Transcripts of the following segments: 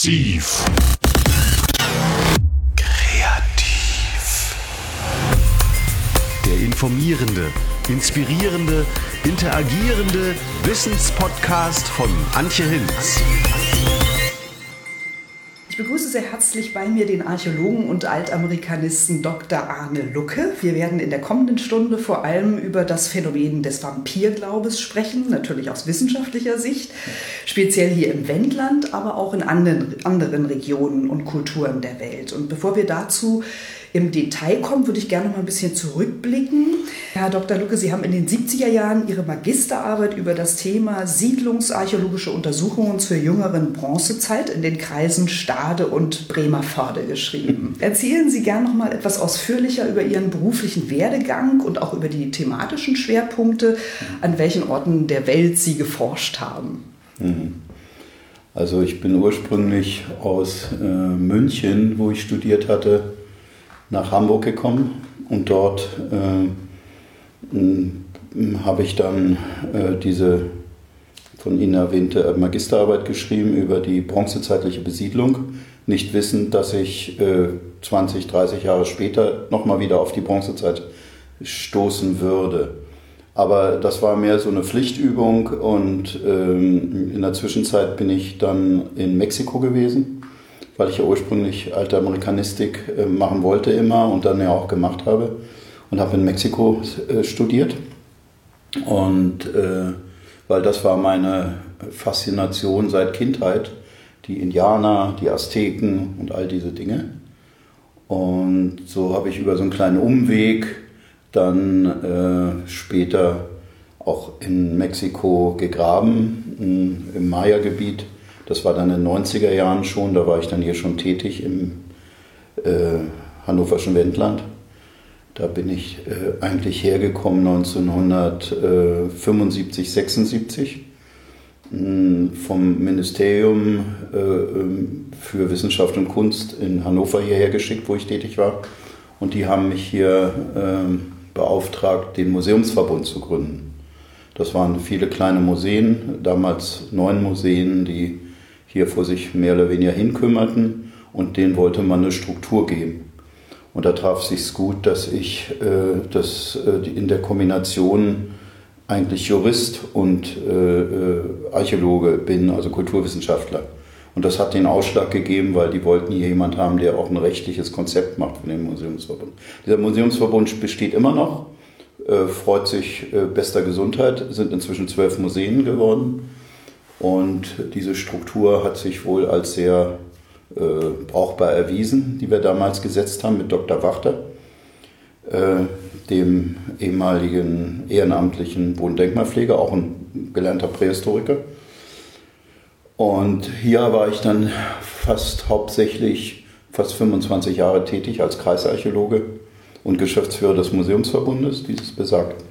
Massiv. Kreativ. Der informierende, inspirierende, interagierende Wissenspodcast von Antje Hinz. Ich begrüße sehr herzlich bei mir den Archäologen und Altamerikanisten Dr. Arne Lucke. Wir werden in der kommenden Stunde vor allem über das Phänomen des Vampirglaubens sprechen, natürlich aus wissenschaftlicher Sicht, speziell hier im Wendland, aber auch in anderen, anderen Regionen und Kulturen der Welt. Und bevor wir dazu im Detail kommen, würde ich gerne noch mal ein bisschen zurückblicken. Herr Dr. Lucke, Sie haben in den 70er Jahren Ihre Magisterarbeit über das Thema siedlungsarchäologische Untersuchungen zur jüngeren Bronzezeit in den Kreisen Stade und Bremervörde geschrieben. Erzählen Sie gerne noch mal etwas ausführlicher über Ihren beruflichen Werdegang und auch über die thematischen Schwerpunkte, an welchen Orten der Welt Sie geforscht haben. Mhm. Also ich bin ursprünglich aus äh, München, wo ich studiert hatte, nach Hamburg gekommen und dort äh, habe ich dann äh, diese von Ihnen erwähnte Magisterarbeit geschrieben über die bronzezeitliche Besiedlung, nicht wissend, dass ich äh, 20, 30 Jahre später nochmal wieder auf die Bronzezeit stoßen würde. Aber das war mehr so eine Pflichtübung und ähm, in der Zwischenzeit bin ich dann in Mexiko gewesen weil ich ja ursprünglich alte Amerikanistik äh, machen wollte immer und dann ja auch gemacht habe und habe in Mexiko äh, studiert. Und äh, weil das war meine Faszination seit Kindheit, die Indianer, die Azteken und all diese Dinge. Und so habe ich über so einen kleinen Umweg dann äh, später auch in Mexiko gegraben, im Maya-Gebiet das war dann in den 90er Jahren schon, da war ich dann hier schon tätig im äh, hannoverschen Wendland. Da bin ich äh, eigentlich hergekommen 1975, 76 hm, vom Ministerium äh, ähm, für Wissenschaft und Kunst in Hannover hierher geschickt, wo ich tätig war. Und die haben mich hier ähm, beauftragt, den Museumsverbund zu gründen. Das waren viele kleine Museen, damals neun Museen, die hier vor sich mehr oder weniger hinkümmerten und denen wollte man eine Struktur geben. Und da traf sich gut, dass ich äh, das, äh, in der Kombination eigentlich Jurist und äh, äh, Archäologe bin, also Kulturwissenschaftler. Und das hat den Ausschlag gegeben, weil die wollten hier jemand haben, der auch ein rechtliches Konzept macht für den Museumsverbund. Dieser Museumsverbund besteht immer noch, äh, freut sich äh, bester Gesundheit, sind inzwischen zwölf Museen geworden und diese Struktur hat sich wohl als sehr äh, brauchbar erwiesen, die wir damals gesetzt haben mit Dr. Wachter, äh, dem ehemaligen ehrenamtlichen Bodendenkmalpfleger, auch ein gelernter Prähistoriker. Und hier war ich dann fast hauptsächlich fast 25 Jahre tätig als Kreisarchäologe und Geschäftsführer des Museumsverbundes, dieses besagten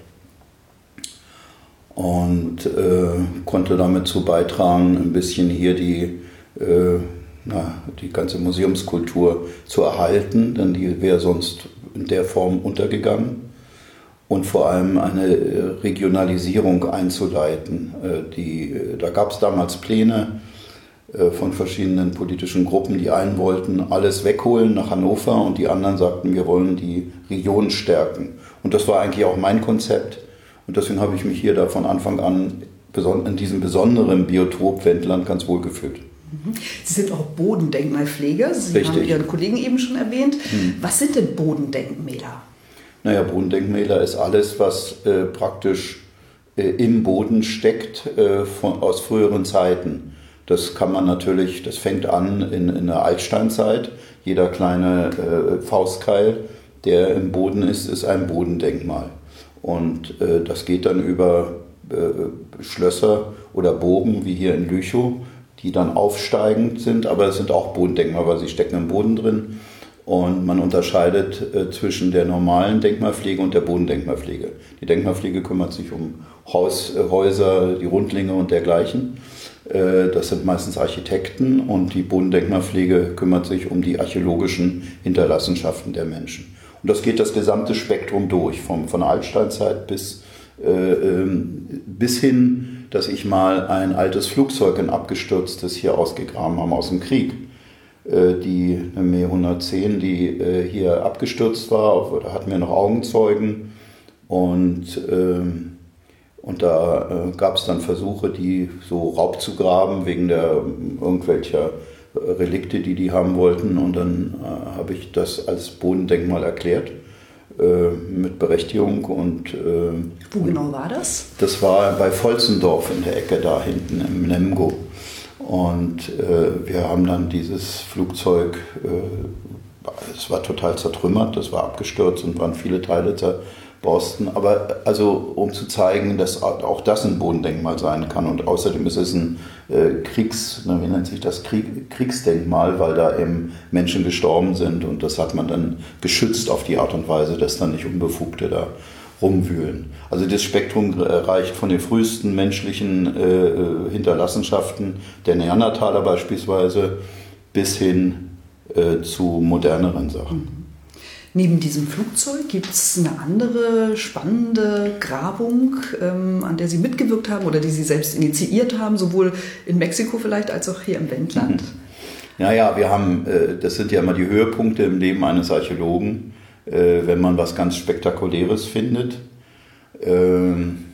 und äh, konnte damit zu beitragen, ein bisschen hier die, äh, na, die ganze Museumskultur zu erhalten, denn die wäre sonst in der Form untergegangen. Und vor allem eine äh, Regionalisierung einzuleiten. Äh, die, äh, da gab es damals Pläne von verschiedenen politischen Gruppen. Die einen wollten alles wegholen nach Hannover und die anderen sagten, wir wollen die Region stärken. Und das war eigentlich auch mein Konzept und deswegen habe ich mich hier da von Anfang an in diesem besonderen Biotop Wendland ganz wohl gefühlt. Mhm. Sie sind auch Bodendenkmalpfleger. Sie Richtig. haben Ihren Kollegen eben schon erwähnt. Hm. Was sind denn Bodendenkmäler? Naja, Bodendenkmäler ist alles, was äh, praktisch äh, im Boden steckt äh, von, aus früheren Zeiten. Das kann man natürlich, das fängt an in, in der Altsteinzeit. Jeder kleine äh, Faustkeil, der im Boden ist, ist ein Bodendenkmal. Und äh, das geht dann über äh, Schlösser oder Bogen, wie hier in Lüchow, die dann aufsteigend sind, aber es sind auch Bodendenkmal, weil sie stecken im Boden drin. Und man unterscheidet äh, zwischen der normalen Denkmalpflege und der Bodendenkmalpflege. Die Denkmalpflege kümmert sich um Haus, äh, Häuser, die Rundlinge und dergleichen. Äh, das sind meistens Architekten und die Bodendenkmalpflege kümmert sich um die archäologischen Hinterlassenschaften der Menschen. Und das geht das gesamte Spektrum durch, vom, von der Altsteinzeit bis, äh, ähm, bis hin dass ich mal ein altes Flugzeug, ein abgestürztes, hier ausgegraben habe aus dem Krieg. Äh, die Me 110, die äh, hier abgestürzt war, da hatten wir noch Augenzeugen und, ähm, und da äh, gab es dann Versuche, die so Raub zu graben wegen der irgendwelcher Relikte, die die haben wollten und dann habe ich das als Bodendenkmal erklärt mit Berechtigung und wo genau war das? Das war bei Volzendorf in der Ecke da hinten im Nemgo. Und äh, wir haben dann dieses Flugzeug, äh, es war total zertrümmert, das war abgestürzt und waren viele Teile zerborsten. Aber also um zu zeigen, dass auch das ein Bodendenkmal sein kann. Und außerdem ist es ein äh, Kriegs, wie nennt sich das, Krieg, Kriegsdenkmal, weil da eben Menschen gestorben sind. Und das hat man dann geschützt auf die Art und Weise, dass dann nicht Unbefugte da rumwühlen. Also das Spektrum reicht von den frühesten menschlichen äh, äh, Hinterlassenschaften der Neandertaler beispielsweise bis hin äh, zu moderneren Sachen. Mhm. Neben diesem Flugzeug gibt es eine andere spannende Grabung, ähm, an der Sie mitgewirkt haben oder die Sie selbst initiiert haben, sowohl in Mexiko vielleicht als auch hier im Wendland. Mhm. Naja, wir haben, äh, das sind ja immer die Höhepunkte im Leben eines Archäologen äh, wenn man was ganz Spektakuläres findet. Ähm,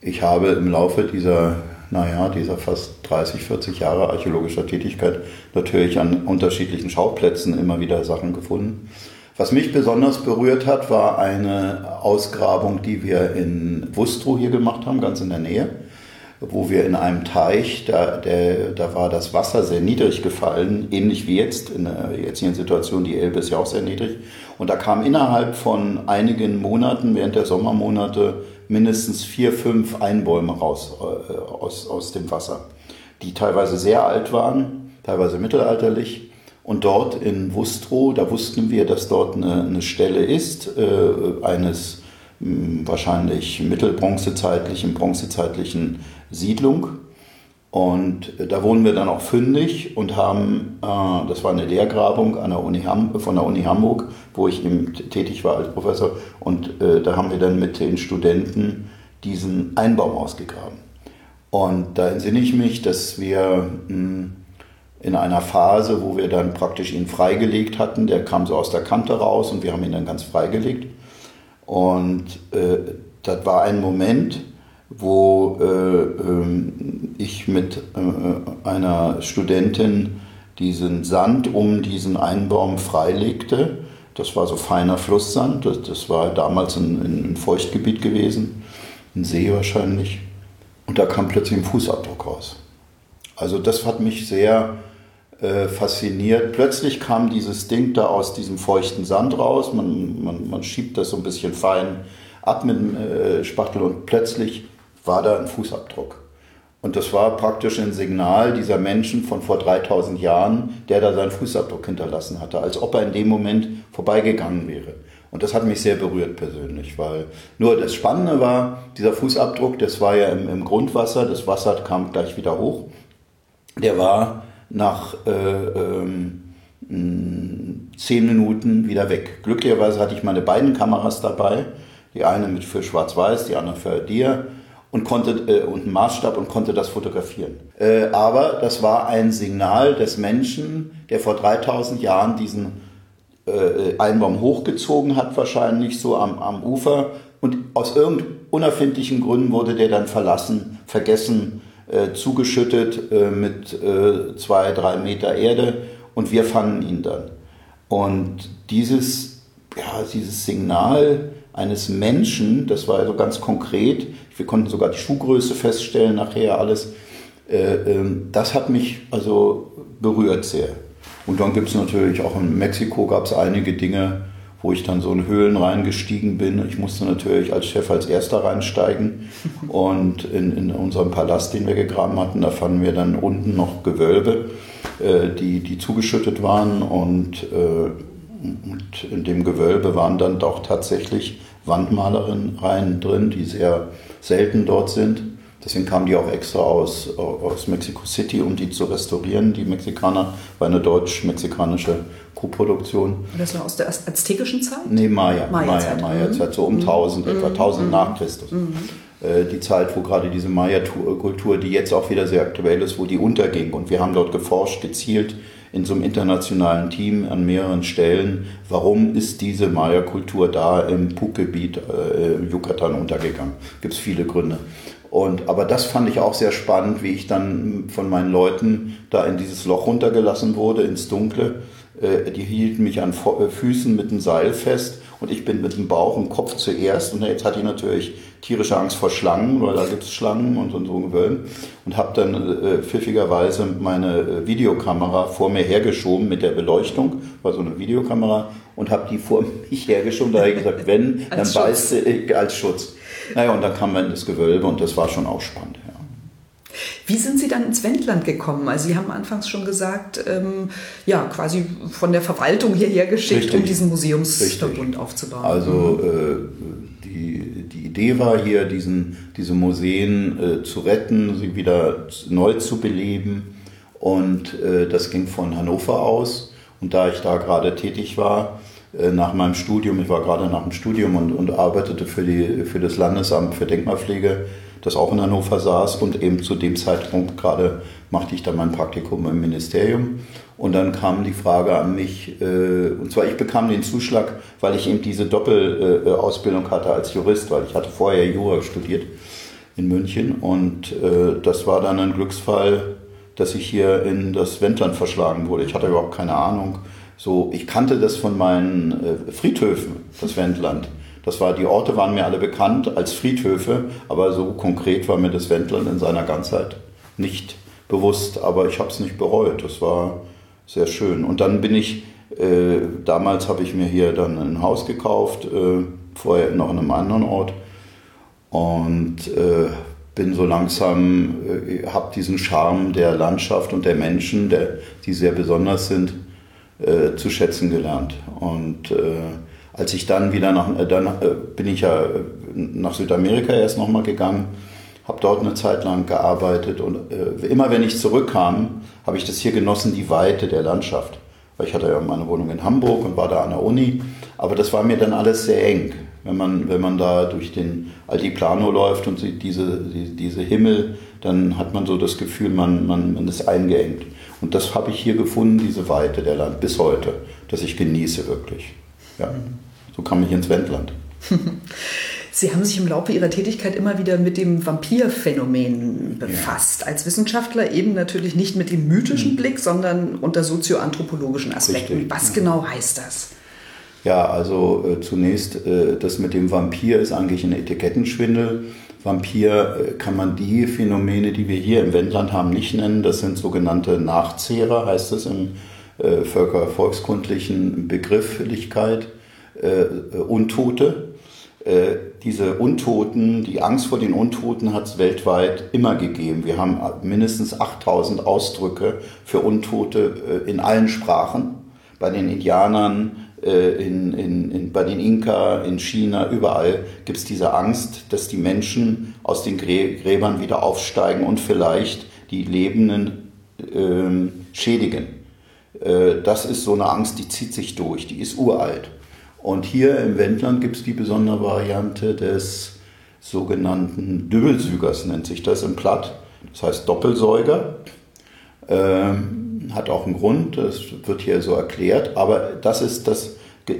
ich habe im Laufe dieser, naja, dieser fast 30, 40 Jahre archäologischer Tätigkeit natürlich an unterschiedlichen Schauplätzen immer wieder Sachen gefunden. Was mich besonders berührt hat, war eine Ausgrabung, die wir in Wustrow hier gemacht haben, ganz in der Nähe wo wir in einem Teich, da, der, da war das Wasser sehr niedrig gefallen, ähnlich wie jetzt in der jetzigen Situation, die Elbe ist ja auch sehr niedrig. Und da kamen innerhalb von einigen Monaten, während der Sommermonate, mindestens vier, fünf Einbäume raus äh, aus, aus dem Wasser, die teilweise sehr alt waren, teilweise mittelalterlich. Und dort in Wustrow, da wussten wir, dass dort eine, eine Stelle ist, äh, eines hm, wahrscheinlich mittelbronzezeitlichen, bronzezeitlichen Siedlung. Und da wurden wir dann auch fündig und haben, äh, das war eine Lehrgrabung an der Uni Ham, von der Uni Hamburg, wo ich eben tätig war als Professor. Und äh, da haben wir dann mit den Studenten diesen Einbaum ausgegraben. Und da entsinne ich mich, dass wir mh, hm, in einer Phase, wo wir dann praktisch ihn freigelegt hatten, der kam so aus der Kante raus und wir haben ihn dann ganz freigelegt. Und äh, das war ein Moment, wo äh, ähm, ich mit äh, einer Studentin diesen Sand um diesen Einbaum freilegte. Das war so feiner Flusssand, das, das war damals ein, ein, Feuchtgebiet gewesen, ein See wahrscheinlich. Und da kam plötzlich ein Fußabdruck raus. Also das hat mich sehr äh, fasziniert. Plötzlich kam dieses Ding da aus diesem feuchten Sand raus. Man, man, man schiebt das so ein bisschen fein ab mit dem äh, Spachtel und plötzlich war da ein Fußabdruck. Und das war praktisch ein Signal dieser Menschen von vor 3000 Jahren, der da seinen Fußabdruck hinterlassen hatte, als ob er in dem Moment vorbeigegangen wäre. Und das hat mich sehr berührt persönlich, weil nur das Spannende war, dieser Fußabdruck, das war ja im, im Grundwasser, das Wasser kam gleich wieder hoch. Der war nach äh, ähm, zehn Minuten wieder weg. Glücklicherweise hatte ich meine beiden Kameras dabei, die eine mit für Schwarz-Weiß, die andere für Dir und konnte äh, und einen Maßstab und konnte das fotografieren. Äh, aber das war ein Signal des Menschen, der vor 3000 Jahren diesen äh, Einbaum hochgezogen hat, wahrscheinlich so am, am Ufer. Und aus irgendeinem unerfindlichen Gründen wurde der dann verlassen, vergessen, äh, zugeschüttet äh, mit äh, zwei, drei Meter Erde und wir fanden ihn dann. Und dieses, ja, dieses Signal eines Menschen, das war also ganz konkret, wir konnten sogar die Schuhgröße feststellen, nachher alles. Äh, ähm, das hat mich also berührt sehr. Und dann gibt es natürlich auch in Mexiko gab es einige Dinge, wo ich dann so in Höhlen reingestiegen bin. Ich musste natürlich als Chef als erster reinsteigen. Und in, in unserem Palast, den wir gegraben hatten, da fanden wir dann unten noch Gewölbe, äh, die, die zugeschüttet waren. Und, äh, und in dem Gewölbe waren dann doch tatsächlich Wandmalerinnen drin, die sehr selten dort sind. Deswegen kamen die auch extra aus, aus Mexico City, um die zu restaurieren. Die Mexikaner war eine deutsch-mexikanische Co-Produktion. Das war aus der aztekischen Zeit? Nee, Maya. Maya-Zeit, Maya, Maya, Maya, so um 1000, mhm. etwa 1000 mhm. nach Christus. Mhm. äh, die Zeit, wo gerade diese Maya-Kultur, die jetzt auch wieder sehr aktuell ist, wo die unterging. Und wir haben dort geforscht, gezielt in so einem internationalen Team an mehreren Stellen, warum ist diese Maya-Kultur da im Puck-Gebiet äh, Yucatan untergegangen. Gibt es viele Gründe. Und, aber das fand ich auch sehr spannend, wie ich dann von meinen Leuten da in dieses Loch runtergelassen wurde, ins Dunkle. Äh, die hielten mich an äh, Füßen mit einem Seil fest und ich bin mit dem Bauch und Kopf zuerst. Und jetzt hatte ich natürlich tierische Angst vor Schlangen, weil da gibt es Schlangen und, und so Gewölben. Und habe dann äh, pfiffigerweise meine Videokamera vor mir hergeschoben mit der Beleuchtung, war so eine Videokamera, und habe die vor mich hergeschoben. Da habe ich gesagt, wenn, dann beiße ich als Schutz. Naja, und dann kam man in das Gewölbe und das war schon auch spannend. Ja. Wie sind Sie dann ins Wendland gekommen? Also Sie haben anfangs schon gesagt, ähm, ja, quasi von der Verwaltung hierher geschickt, Richtig. um diesen Museumsverbund aufzubauen. Also äh, die, die Idee war hier, diesen, diese Museen äh, zu retten, sie wieder neu zu beleben. Und äh, das ging von Hannover aus. Und da ich da gerade tätig war, nach meinem Studium, ich war gerade nach dem Studium und, und arbeitete für, die, für das Landesamt für Denkmalpflege, das auch in Hannover saß. Und eben zu dem Zeitpunkt gerade machte ich dann mein Praktikum im Ministerium. Und dann kam die Frage an mich, äh, und zwar ich bekam den Zuschlag, weil ich eben diese Doppelausbildung hatte als Jurist, weil ich hatte vorher Jura studiert in München. Und äh, das war dann ein Glücksfall, dass ich hier in das Wendland verschlagen wurde. Ich hatte überhaupt keine Ahnung so, ich kannte das von meinen äh, Friedhöfen, das Wendland. Das war, die Orte waren mir alle bekannt als Friedhöfe, aber so konkret war mir das Wendland in seiner Ganzheit nicht bewusst, aber ich habe es nicht bereut. Das war sehr schön. Und dann bin ich, äh, damals habe ich mir hier dann ein Haus gekauft, äh, vorher noch in einem anderen Ort und äh, bin so langsam, äh, habe diesen Charme der Landschaft und der Menschen, der, die sehr besonders sind, äh, zu schätzen gelernt. Und äh, als ich dann wieder nach, äh, dann äh, bin ich ja äh, nach Südamerika erst nochmal gegangen, habe dort eine Zeit lang gearbeitet und immer wenn ich zurückkam, habe ich das hier genossen, die Weite der Landschaft. Weil ich hatte ja meine Wohnung in Hamburg und war da an der Uni, aber das war mir dann alles sehr eng. Wenn man, wenn man da durch den Altiplano läuft und sieht diese, die, diese Himmel, dann hat man so das Gefühl, man, man, man ist eingeengt. Und das habe ich hier gefunden, diese Weite der Land, bis heute, dass ich genieße wirklich. Ja, so kam ich ins Wendland. Sie haben sich im Laufe Ihrer Tätigkeit immer wieder mit dem Vampirphänomen befasst. Ja. Als Wissenschaftler eben natürlich nicht mit dem mythischen mhm. Blick, sondern unter sozioanthropologischen Aspekten. Richtig. Was ja. genau heißt das? Ja, also äh, zunächst, äh, das mit dem Vampir ist eigentlich ein Etikettenschwindel. Vampir äh, kann man die Phänomene, die wir hier im Wendland haben, nicht nennen. Das sind sogenannte Nachzehrer, heißt es im äh, völkervolkskundlichen Begrifflichkeit, äh, äh, Untote. Äh, diese Untoten, die Angst vor den Untoten hat es weltweit immer gegeben. Wir haben mindestens 8000 Ausdrücke für Untote äh, in allen Sprachen. Bei den Indianern, äh, in, in, in, bei den Inka, in China, überall gibt es diese Angst, dass die Menschen aus den Gräbern wieder aufsteigen und vielleicht die Lebenden äh, schädigen. Äh, das ist so eine Angst, die zieht sich durch, die ist uralt. Und hier im Wendland gibt es die besondere Variante des sogenannten Dübbelsügers, nennt sich das im Platt. Das heißt Doppelsäuger. Ähm, hat auch einen Grund, das wird hier so erklärt, aber das ist das äh,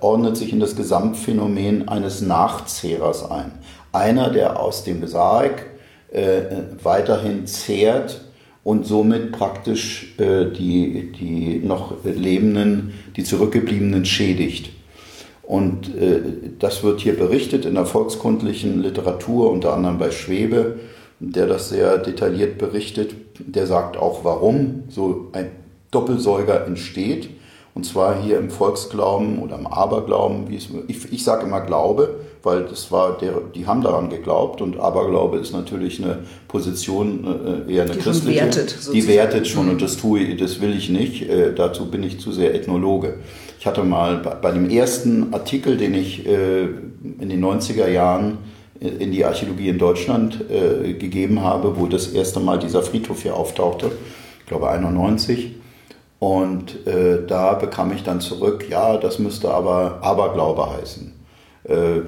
ordnet sich in das Gesamtphänomen eines Nachzehrers ein. Einer, der aus dem Sarg äh, weiterhin zehrt und somit praktisch äh, die, die noch Lebenden, die Zurückgebliebenen schädigt. Und äh, das wird hier berichtet in der volkskundlichen Literatur, unter anderem bei Schwebe, der das sehr detailliert berichtet. Der sagt auch, warum so ein Doppelsäuger entsteht. Und zwar hier im Volksglauben oder im Aberglauben, wie es, ich, ich sage immer Glaube, weil das war der, die haben daran geglaubt und Aberglaube ist natürlich eine Position, äh, eher eine die christliche. Wertet, die wertet schon mhm. und das tue ich, das will ich nicht. Äh, dazu bin ich zu sehr Ethnologe. Ich hatte mal bei, bei dem ersten Artikel, den ich äh, in den 90er Jahren in die Archäologie in Deutschland äh, gegeben habe, wo das erste Mal dieser Friedhof hier auftauchte, ich glaube 91, und äh, da bekam ich dann zurück, ja, das müsste aber Aberglaube heißen. Äh,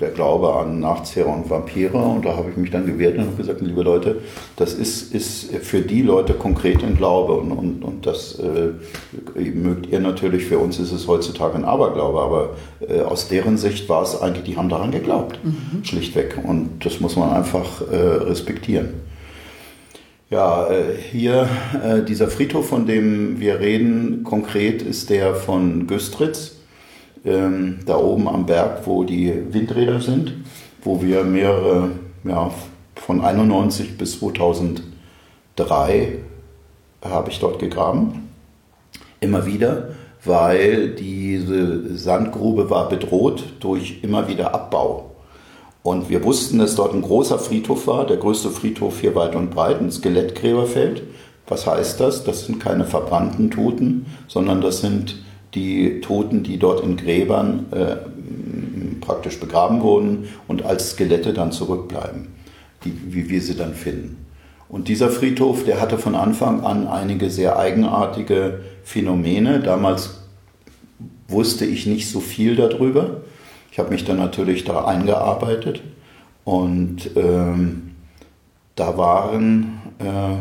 der Glaube an Nachzehrer und Vampire. Und da habe ich mich dann gewehrt und habe gesagt, liebe Leute, das ist, ist für die Leute konkret ein Glaube. Und, und, und das äh, mögt ihr natürlich, für uns ist es heutzutage ein Aberglaube, aber äh, aus deren Sicht war es eigentlich, die haben daran geglaubt, mhm. schlichtweg. Und das muss man einfach äh, respektieren. Ja, äh, hier äh, dieser Friedhof, von dem wir reden, konkret ist der von Güstritz ähm, da oben am Berg, wo die Windräder sind, wo wir mehrere, ja, von 91 bis 2003 habe ich dort gegraben. Immer wieder, weil diese Sandgrube war bedroht durch immer wieder Abbau. Und wir wussten, dass dort ein großer Friedhof war, der größte Friedhof hier weit und breit, ein Skelettgräberfeld. Was heißt das? Das sind keine verbrannten Toten, sondern das sind die Toten, die dort in Gräbern äh, praktisch begraben wurden und als Skelette dann zurückbleiben, die, wie wir sie dann finden. Und dieser Friedhof, der hatte von Anfang an einige sehr eigenartige Phänomene. Damals wusste ich nicht so viel darüber. Ich habe mich dann natürlich da eingearbeitet und ähm, da waren äh,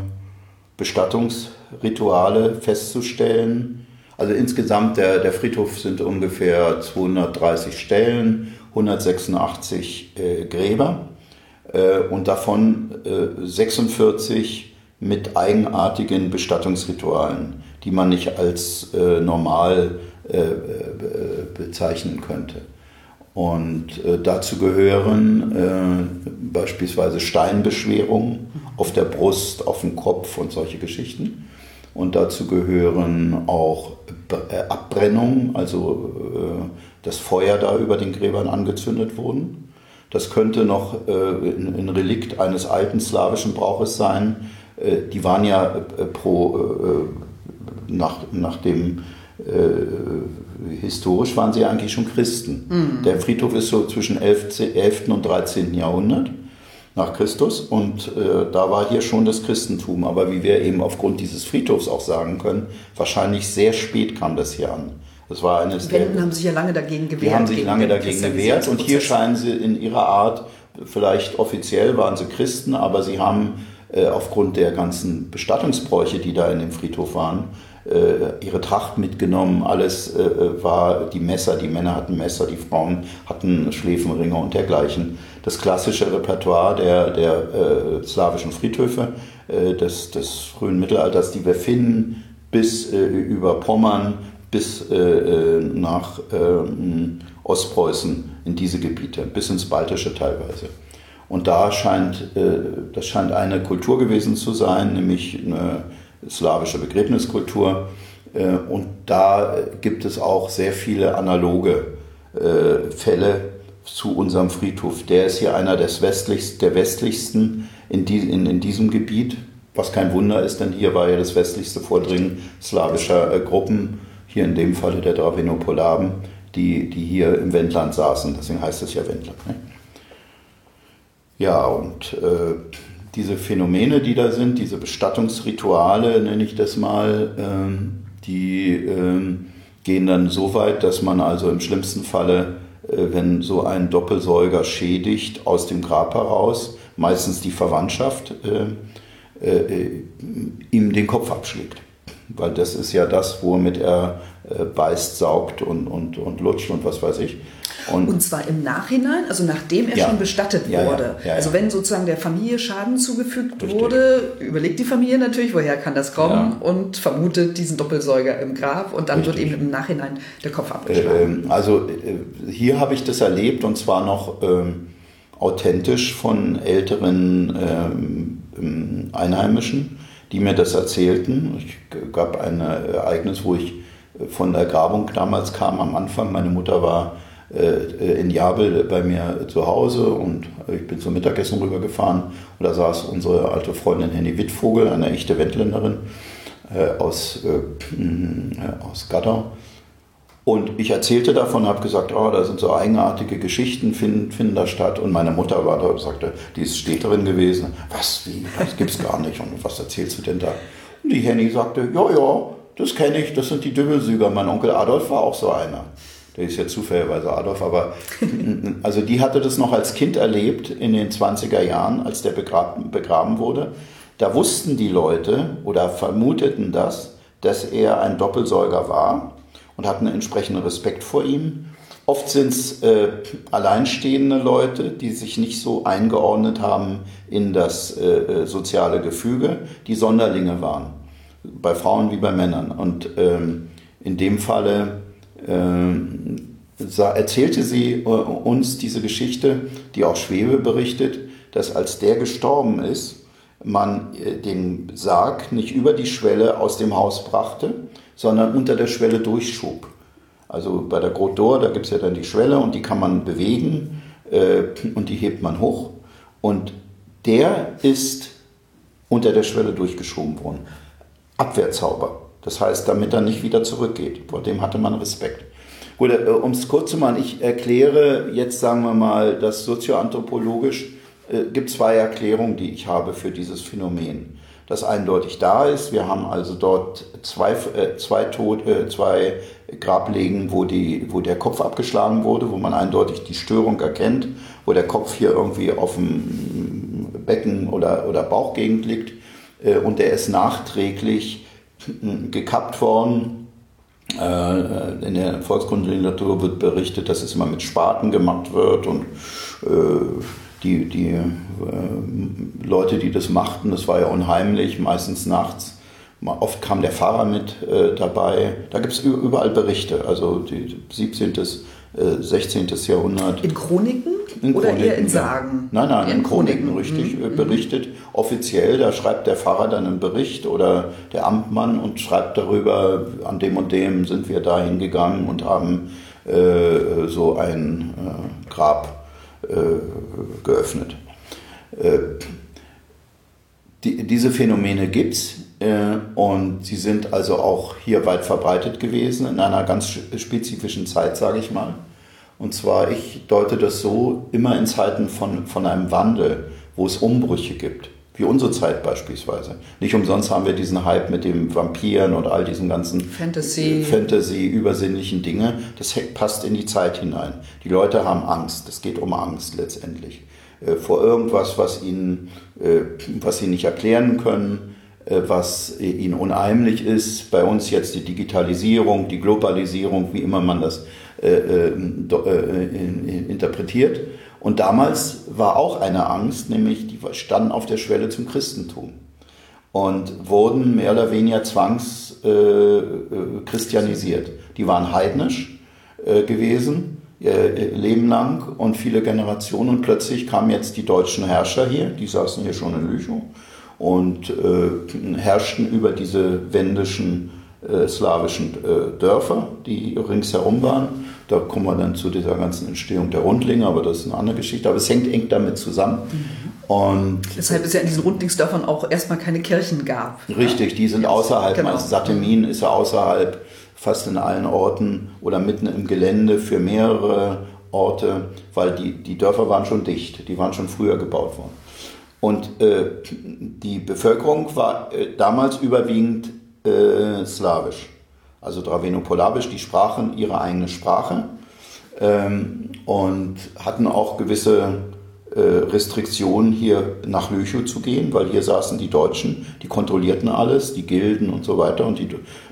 Bestattungsrituale festzustellen, also insgesamt der, der Friedhof sind ungefähr 230 Stellen, 186 äh, Gräber äh, und davon äh, 46 mit eigenartigen Bestattungsritualen, die man nicht als äh, normal äh, äh, bezeichnen könnte. Und dazu gehören beispielsweise Steinbeschwerungen auf der Brust, auf dem Kopf und solche Geschichten. Und dazu gehören auch äh, Abbrennungen, also äh, das Feuer da über den Gräbern angezündet wurden. Das könnte noch äh, ein Relikt eines alten slawischen Brauches sein. Die waren ja pro, nach, nach dem historisch waren sie eigentlich schon Christen. Mhm. Der Friedhof ist so zwischen 11. 11. und 13. Jahrhundert nach Christus und äh, da war hier schon das Christentum, aber wie wir eben aufgrund dieses Friedhofs auch sagen können, wahrscheinlich sehr spät kam das hier an. Das war eines die Wenden der, haben sich ja lange dagegen gewehrt. Die haben sich lange dagegen gewehrt und hier scheinen sie in ihrer Art, vielleicht offiziell waren sie Christen, aber sie haben äh, aufgrund der ganzen Bestattungsbräuche, die da in dem Friedhof waren, äh, ihre Tracht mitgenommen. Alles äh, äh, war die Messer, die Männer hatten Messer, die Frauen hatten Schläfenringe und dergleichen. Das klassische Repertoire der, der äh, slawischen Friedhöfe äh, des, des frühen Mittelalters, die wir finden, bis äh, über Pommern, bis nach ähm, Ostpreußen in diese Gebiete, bis ins Baltische teilweise. Und da scheint, das scheint eine Kultur gewesen zu sein, nämlich eine slawische Begräbniskultur. Äh, und da gibt es auch sehr viele analoge äh, Fälle zu unserem Friedhof. Der ist hier einer des westlichsten, der westlichsten in, die, in, in diesem Gebiet, was kein Wunder ist, denn hier war ja das westlichste Vordringen slawischer äh, Gruppen, hier in dem Falle der Dravinopolaben, die, die hier im Wendland saßen. Deswegen heißt es ja Wendland. Ne? Ja, und äh, diese Phänomene, die da sind, diese Bestattungsrituale, nenne ich das mal, ähm, die ähm, gehen dann so weit, dass man also im schlimmsten Falle, wenn so ein Doppelsäuger schädigt, aus dem Grab heraus, meistens die Verwandtschaft, äh, äh, ihm den Kopf abschlägt. Weil das ist ja das, womit er beißt, saugt und, und, und lutscht und was weiß ich. Und, und, zwar im Nachhinein, also nachdem er ja. schon bestattet ja, wurde. Ja, also wenn sozusagen der Familie Schaden zugefügt Richtig. wurde, überlegt die Familie natürlich, woher kann das kommen und vermutet diesen Doppelsäuger im Grab und dann Richtig. wird eben im Nachhinein der Kopf abgeschlagen. Ähm, also äh, hier habe ich das erlebt und zwar noch ähm, authentisch von älteren ähm, Einheimischen, die mir das erzählten. Ich gab ein Ereignis, wo ich von der Grabung damals kam am Anfang. Meine Mutter war äh, in Jabel bei mir zu Hause und ich bin zum Mittagessen rübergefahren und da saß unsere alte Freundin Henny Wittvogel, eine echte Wendländerin äh, aus, äh, aus Gatter. Und ich erzählte davon, habe gesagt, oh, da sind so eigenartige Geschichten, finden, finden da statt. Und meine Mutter war da und sagte, die ist Städterin gewesen. Was, wie, das gibt's gar nicht. Und was erzählst du denn da? Und die Henny sagte, ja, ja, das kenne ich, das sind die Dübbelsüger. Mein Onkel Adolf war auch so einer. Der ist ja zufälligerweise Adolf, aber also die hatte das noch als Kind erlebt in den 20er Jahren, als der begraben, begraben wurde. Da wussten die Leute oder vermuteten das, dass er ein Doppelsäuger war und hatten entsprechenden Respekt vor ihm. Oft sind es äh, alleinstehende Leute, die sich nicht so eingeordnet haben in das äh, äh, soziale Gefüge, die Sonderlinge waren, bei Frauen wie bei Männern. Und ähm, in dem Falle erzählte sie äh, uns diese Geschichte, die auch Schwebe berichtet, dass als der gestorben ist, man äh, den Sarg nicht über die Schwelle aus dem Haus brachte, sondern unter der Schwelle durchschob. Also bei der Grotte d'Or, da gibt es ja dann die Schwelle und die kann man bewegen äh, und die hebt man hoch. Und der ist unter der Schwelle durchgeschoben worden. Abwehrzauber. Das heißt, damit er nicht wieder zurückgeht. Vor dem hatte man Respekt. Gut, äh, um es kurz zu machen, ich erkläre jetzt, sagen wir mal, das sozioanthropologisch äh, gibt zwei Erklärungen, die ich habe für dieses Phänomen. Das eindeutig da ist. Wir haben also dort zwei, äh, zwei, Tod, äh, zwei Grablegen, wo, die, wo der Kopf abgeschlagen wurde, wo man eindeutig die Störung erkennt, wo der Kopf hier irgendwie auf dem Becken oder, oder Bauchgegend liegt äh, und der ist nachträglich gekappt worden. Äh, in der Volkskundeliteratur wird berichtet, dass es immer mit Spaten gemacht wird und äh, die, die äh, Leute, die das machten, das war ja unheimlich, meistens nachts. Oft kam der Fahrer mit dabei. Da gibt es überall Berichte, also die 17. 16. Jahrhundert. In Chroniken? In Oder Chroniken, eher in Sagen? Ja. Nein, nein, in, in Chroniken, Chroniken, richtig mhm. berichtet. Offiziell, da schreibt der Pfarrer dann einen Bericht oder der Amtmann und schreibt darüber, an dem und dem sind wir da hingegangen und haben äh, so ein äh, Grab äh, geöffnet. Äh, die, diese Phänomene gibt es äh, und sie sind also auch hier weit verbreitet gewesen, in einer ganz spezifischen Zeit, sage ich mal. Und zwar, ich deute das so, immer in Zeiten von, von einem Wandel, wo es Umbrüche gibt. Wie unsere Zeit beispielsweise. Nicht umsonst haben wir diesen Hype mit den Vampiren und all diesen ganzen Fantasy, Fantasy übersinnlichen Dinge. Das passt in die Zeit hinein. Die Leute haben Angst. Es geht um Angst letztendlich. Äh, vor irgendwas, was ihnen, äh, was sie nicht erklären können, äh, was ihnen unheimlich ist. Bei uns jetzt die Digitalisierung, die Globalisierung, wie immer man das äh, äh, äh interpretiert. Und damals war auch eine Angst, nämlich die standen auf der Schwelle zum Christentum und wurden mehr oder weniger zwangschristianisiert. Äh, die waren heidnisch äh, gewesen, äh, Leben lang und viele Generationen. Und plötzlich kamen jetzt die deutschen Herrscher hier, die saßen hier schon in Lüchow und herrschten über diese wendischen slawischen Dörfer, die ringsherum waren da kommen wir dann zu dieser ganzen Entstehung der Rundlinge, aber das ist eine andere Geschichte. Aber es hängt eng damit zusammen. Mhm. Und Deshalb es ja in diesen Rundlingsdörfern auch erstmal keine Kirchen gab. Richtig, die sind außerhalb. Genau. Also Satemin ist ja außerhalb, fast in allen Orten oder mitten im Gelände für mehrere Orte, weil die, die Dörfer waren schon dicht, die waren schon früher gebaut worden. Und äh, die Bevölkerung war äh, damals überwiegend äh, slawisch also Draveno-Polabisch, die sprachen ihre eigene Sprache ähm, und hatten auch gewisse äh, Restriktionen, hier nach Lüchow zu gehen, weil hier saßen die Deutschen, die kontrollierten alles, die Gilden und so weiter und die,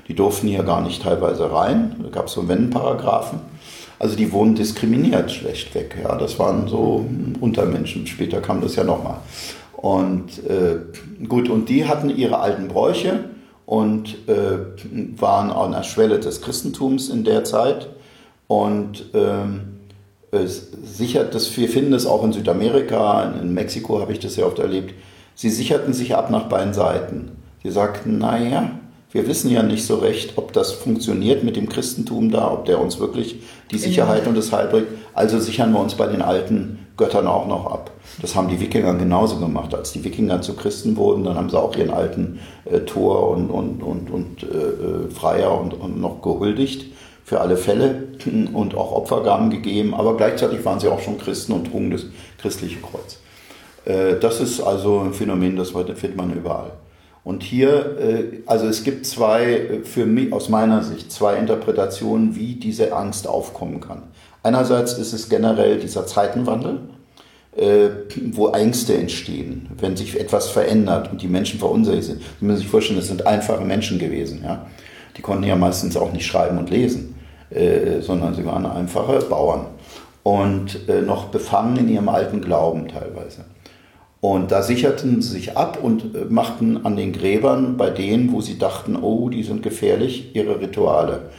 die durften hier gar nicht teilweise rein. Da gab es so Wendenparagraphen. Also die wurden diskriminiert schlechtweg. Ja, das waren so Untermenschen. Später kam das ja nochmal. Und äh, gut, und die hatten ihre alten Bräuche und äh, waren an der Schwelle des Christentums in der Zeit. Und ähm, es sichert das, wir finden es auch in Südamerika, in Mexiko habe ich das sehr oft erlebt, sie sicherten sich ab nach beiden Seiten. Sie sagten, naja, wir wissen ja nicht so recht, ob das funktioniert mit dem Christentum da, ob der uns wirklich die Sicherheit und das Heil bringt. Also sichern wir uns bei den alten Göttern auch noch ab. Das haben die Wikinger genauso gemacht. Als die Wikinger zu Christen wurden, dann haben sie auch ihren alten äh, Tor und, und, und, und äh, Freier und, und noch gehuldigt für alle Fälle und auch Opfergaben gegeben. Aber gleichzeitig waren sie auch schon Christen und trugen das christliche Kreuz. Äh, das ist also ein Phänomen, das findet man überall. Und hier, äh, also es gibt zwei, äh, für mich aus meiner Sicht, zwei Interpretationen, wie diese Angst aufkommen kann. Einerseits ist es generell dieser Zeitenwandel, äh, wo Ängste entstehen, wenn sich etwas verändert und die Menschen verunsichert sind. Sie müssen sich vorstellen, das sind einfache Menschen gewesen. Ja? Die konnten ja meistens auch nicht schreiben und lesen, sondern sie waren einfache Bauern und noch befangen in ihrem alten Glauben teilweise. Und da sicherten sie sich ab und äh, machten an den Gräbern bei denen, wo sie dachten, oh, die sind gefährlich, ihre Rituale.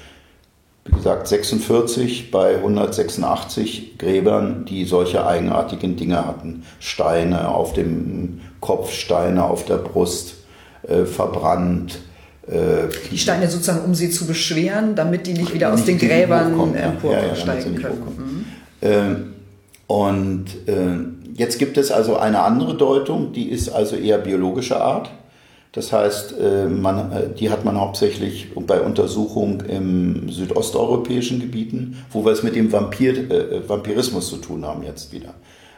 Wie gesagt, 46 bei 186 Gräbern, die solche eigenartigen Dinge hatten. Steine auf dem Kopf, Steine auf der Brust, äh, verbrannt. Äh, die Steine sozusagen, um sie zu beschweren, damit die nicht wieder aus den Gräbern emporsteigen ja, ja, können. Mhm. Äh, und äh, Jetzt gibt es also eine andere Deutung, die ist also eher biologischer Art. Das heißt, äh, man, äh, die hat man hauptsächlich bei Untersuchungen im südosteuropäischen Gebieten, wo wir es mit dem Vampir, äh, Vampirismus zu tun haben jetzt wieder.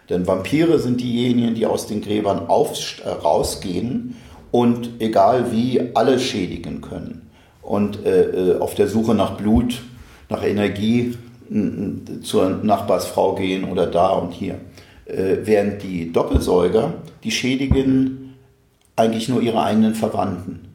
Denn Vampire sind diejenigen, die aus den Gräbern auf, rausgehen und egal wie alle schädigen können. Und äh, auf der Suche nach Blut, nach Energie zur Nachbarsfrau gehen oder da und hier. Äh, während die Doppelsäuger, die schädigen eigentlich nur ihre eigenen Verwandten.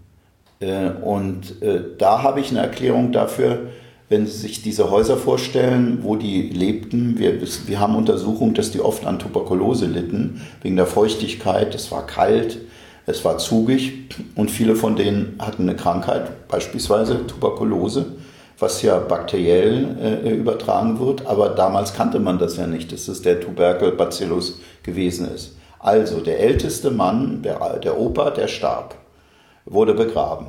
Äh, und äh, da habe ich eine Erklärung dafür, wenn Sie sich diese Häuser vorstellen, wo die lebten, wir, wir haben Untersuchungen, dass die oft an Tuberkulose litten, wegen der Feuchtigkeit, es war kalt, es war zugig und viele von denen hatten eine Krankheit, beispielsweise Tuberkulose was ja bakteriell äh, übertragen wird, aber damals kannte man das ja nicht, dass es der Tuberkelbacillus gewesen ist. Also der älteste Mann, der, der Opa, der starb, wurde begraben.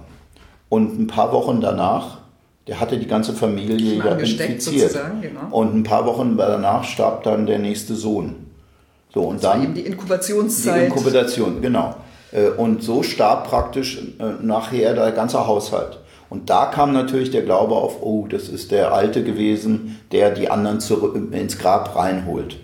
Und ein paar Wochen danach, der hatte die ganze Familie ja infiziert. Genau. Und ein paar Wochen danach starb dann der nächste Sohn. So, und das dann, war eben die Inkubationszeit. Die Inkubation, genau. Äh, und so starb praktisch äh, nachher der ganze Haushalt. Und da kam natürlich der Glaube auf, oh, das ist der Alte gewesen, der die anderen ins Grab reinholt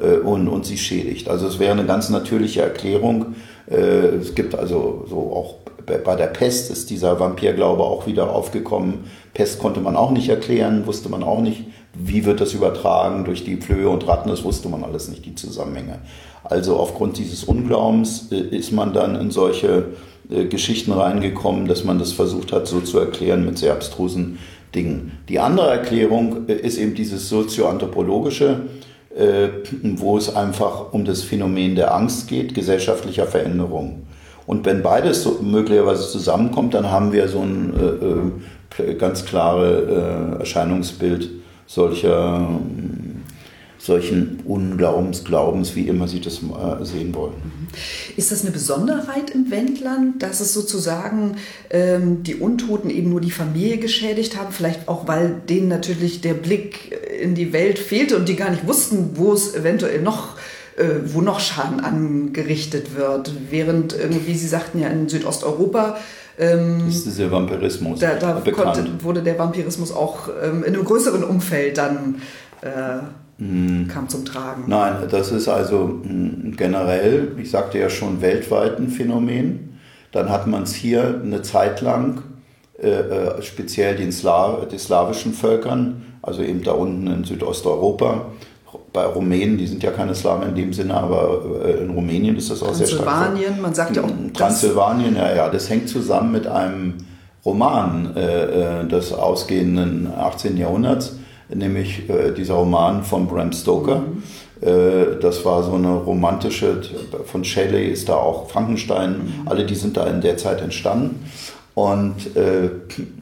äh, und, und sie schädigt. Also es wäre eine ganz natürliche Erklärung. Äh, es gibt also so auch bei der Pest ist dieser Vampirglaube auch wieder aufgekommen. Pest konnte man auch nicht erklären, wusste man auch nicht, wie wird das übertragen durch die Flöhe und Ratten, das wusste man alles nicht, die Zusammenhänge. Also aufgrund dieses Unglaubens äh, ist man dann in solche äh, Geschichten reingekommen, dass man das versucht hat, so zu erklären mit sehr abstrusen Dingen. Die andere Erklärung äh, ist eben dieses sozioanthropologische, äh, wo es einfach um das Phänomen der Angst geht, gesellschaftlicher Veränderung. Und wenn beides so möglicherweise zusammenkommt, dann haben wir so ein äh, ganz klares äh, Erscheinungsbild solcher solchen Unglaubens, Glaubens, wie immer Sie das äh, sehen wollen. Mhm. Ist das eine Besonderheit im Wendland, dass es sozusagen ähm, die Untoten eben nur die Familie geschädigt haben, vielleicht auch, weil denen natürlich der Blick in die Welt fehlte und die gar nicht wussten, wo es eventuell noch äh, wo noch Schaden angerichtet wird, während irgendwie, Sie sagten ja in Südosteuropa, ähm, ist dieser Vampirismus da, da konnte, wurde der Vampirismus auch ähm, in einem größeren Umfeld dann äh, hm. kam zum Tragen? Nein, das ist also hm, generell, ich sagte ja schon, weltweit ein Phänomen. Dann hat man es hier eine Zeit lang, äh, äh, speziell den Slaw, die slawischen Völkern, also eben da unten in Südosteuropa, bei Rumänen, die sind ja keine Slawen in dem Sinne, aber äh, in Rumänien ist das auch sehr stark. Transsilvanien, man sagt ja auch. Hm, Transsilvanien, ja, ja, das hängt zusammen mit einem Roman äh, äh des ausgehenden 18. Jahrhunderts nämlich äh, dieser Roman von Bram Stoker. Mhm. Äh, das war so eine romantische, von Shelley ist da auch Frankenstein, mhm. alle die sind da in der Zeit entstanden. Und äh,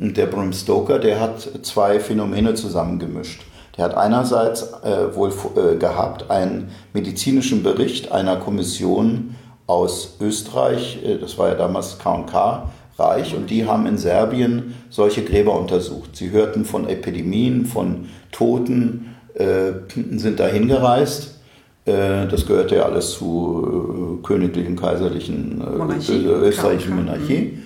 der Bram Stoker, der hat zwei Phänomene zusammengemischt. Der hat einerseits äh, wohl äh, gehabt einen medizinischen Bericht einer Kommission aus Österreich, äh, das war ja damals K&K, reich und die haben in Serbien solche Gräber untersucht. Sie hörten von Epidemien, von Toten, äh, sind da hingereist. Äh, das gehörte ja alles zu äh, königlichen, kaiserlichen, äh, Monarchie. österreichischen Monarchie.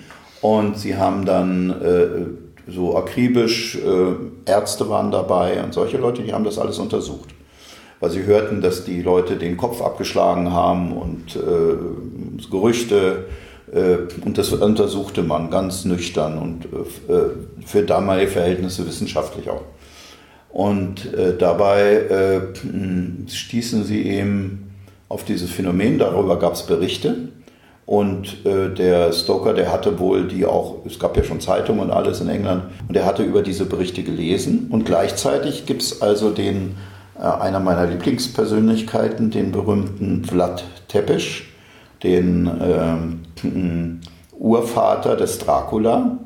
Und sie haben dann äh, so akribisch, äh, Ärzte waren dabei und solche Leute, die haben das alles untersucht. Weil sie hörten, dass die Leute den Kopf abgeschlagen haben und Gerüchte und das untersuchte man ganz nüchtern und für damalige Verhältnisse wissenschaftlich auch. Und dabei stießen sie eben auf dieses Phänomen, darüber gab es Berichte. Und äh, der Stoker, der hatte wohl die auch, es gab ja schon Zeitungen und alles in England, und er hatte über diese Berichte gelesen. Und gleichzeitig gibt es also den, äh, einer meiner Lieblingspersönlichkeiten, den berühmten Vlad Tepes, den äh, Urvater des Dracula.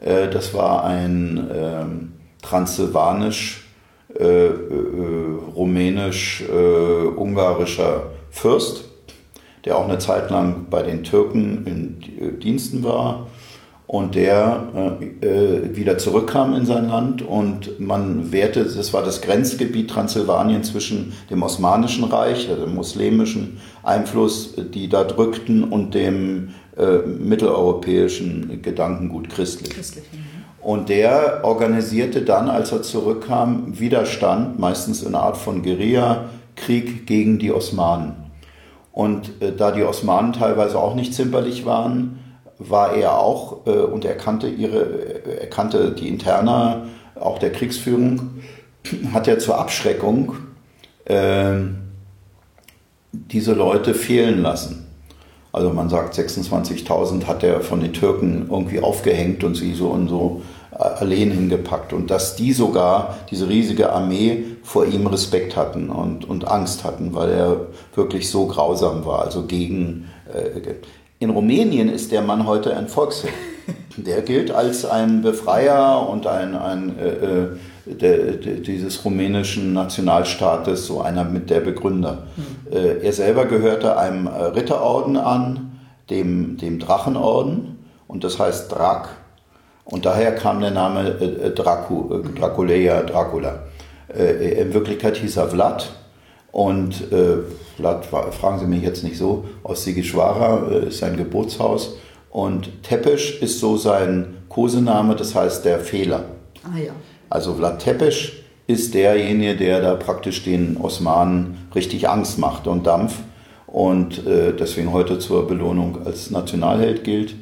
Äh, das war ein ähm, transsilvanisch, äh, äh, rumänisch, ungarischer Fürst der auch eine Zeit lang bei den Türken in Diensten war und der äh, äh, wieder zurückkam in sein Land und man wehrte, das war das Grenzgebiet Transsilvanien zwischen dem Osmanischen Reich, also dem muslimischen Einfluss, die da drückten, und dem äh, mitteleuropäischen Gedankengut christlich. christlich mhm. Und der organisierte dann, als er zurückkam, Widerstand, meistens in einer Art von Guerilla-Krieg gegen die Osmanen. Und äh, da die Osmanen teilweise auch nicht zimperlich waren, war er auch, äh, und er kannte, ihre, er kannte die Interna auch der Kriegsführung, hat er zur Abschreckung äh, diese Leute fehlen lassen. Also man sagt, 26.000 hat er von den Türken irgendwie aufgehängt und sie so und so Alleen hingepackt. Und dass die sogar, diese riesige Armee, vor ihm Respekt hatten und, und Angst hatten, weil er wirklich so grausam war. Also gegen. Äh, in Rumänien ist der Mann heute ein Volksheld. Der gilt als ein Befreier und ein, ein äh, äh de, de, dieses rumänischen Nationalstaates, so einer mit der Begründer. Mhm. Äh, er selber gehörte einem Ritterorden an, dem, dem Drachenorden, und das heißt Drak. Und daher kam der Name äh, Dracu, äh, Draculeia, Dracula. Äh, in Wirklichkeit hieß er Vlad. Und äh, Vlad, war, fragen Sie mich jetzt nicht so, aus Sigischwara äh, ist sein Geburtshaus. Und Tepesch ist so sein Kosename, das heißt der Fehler. Ah ja. Also Vlad Tepesch ist derjenige, der da praktisch den Osmanen richtig Angst macht und Dampf und äh, deswegen heute zur Belohnung als Nationalheld gilt.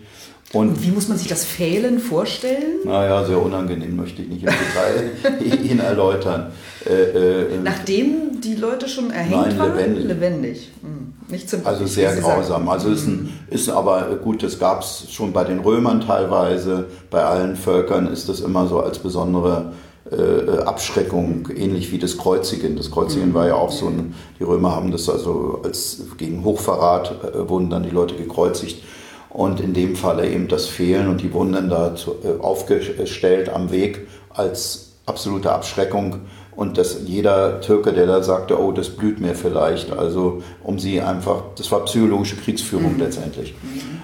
Und wie muss man sich das Fehlen vorstellen? Naja, sehr unangenehm möchte ich nicht im Detail Ihnen erläutern. Äh, äh, Nachdem die Leute schon erhängt nein, waren? lebendig. lebendig. Hm. Nicht zum also sehr grausam. Also ist, ein, ist aber gut, das gab es schon bei den Römern teilweise. Bei allen Völkern ist das immer so als besondere äh, Abschreckung, ähnlich wie das Kreuzigen. Das Kreuzigen mhm. war ja auch so ein, die Römer haben das also als gegen Hochverrat äh, wurden dann die Leute gekreuzigt und in dem Falle eben das Fehlen und die wurden dann da äh, aufgestellt am Weg als absolute Abschreckung und dass jeder Türke, der da sagte, oh, das blüht mir vielleicht, also um sie einfach, das war psychologische Kriegsführung mhm. letztendlich.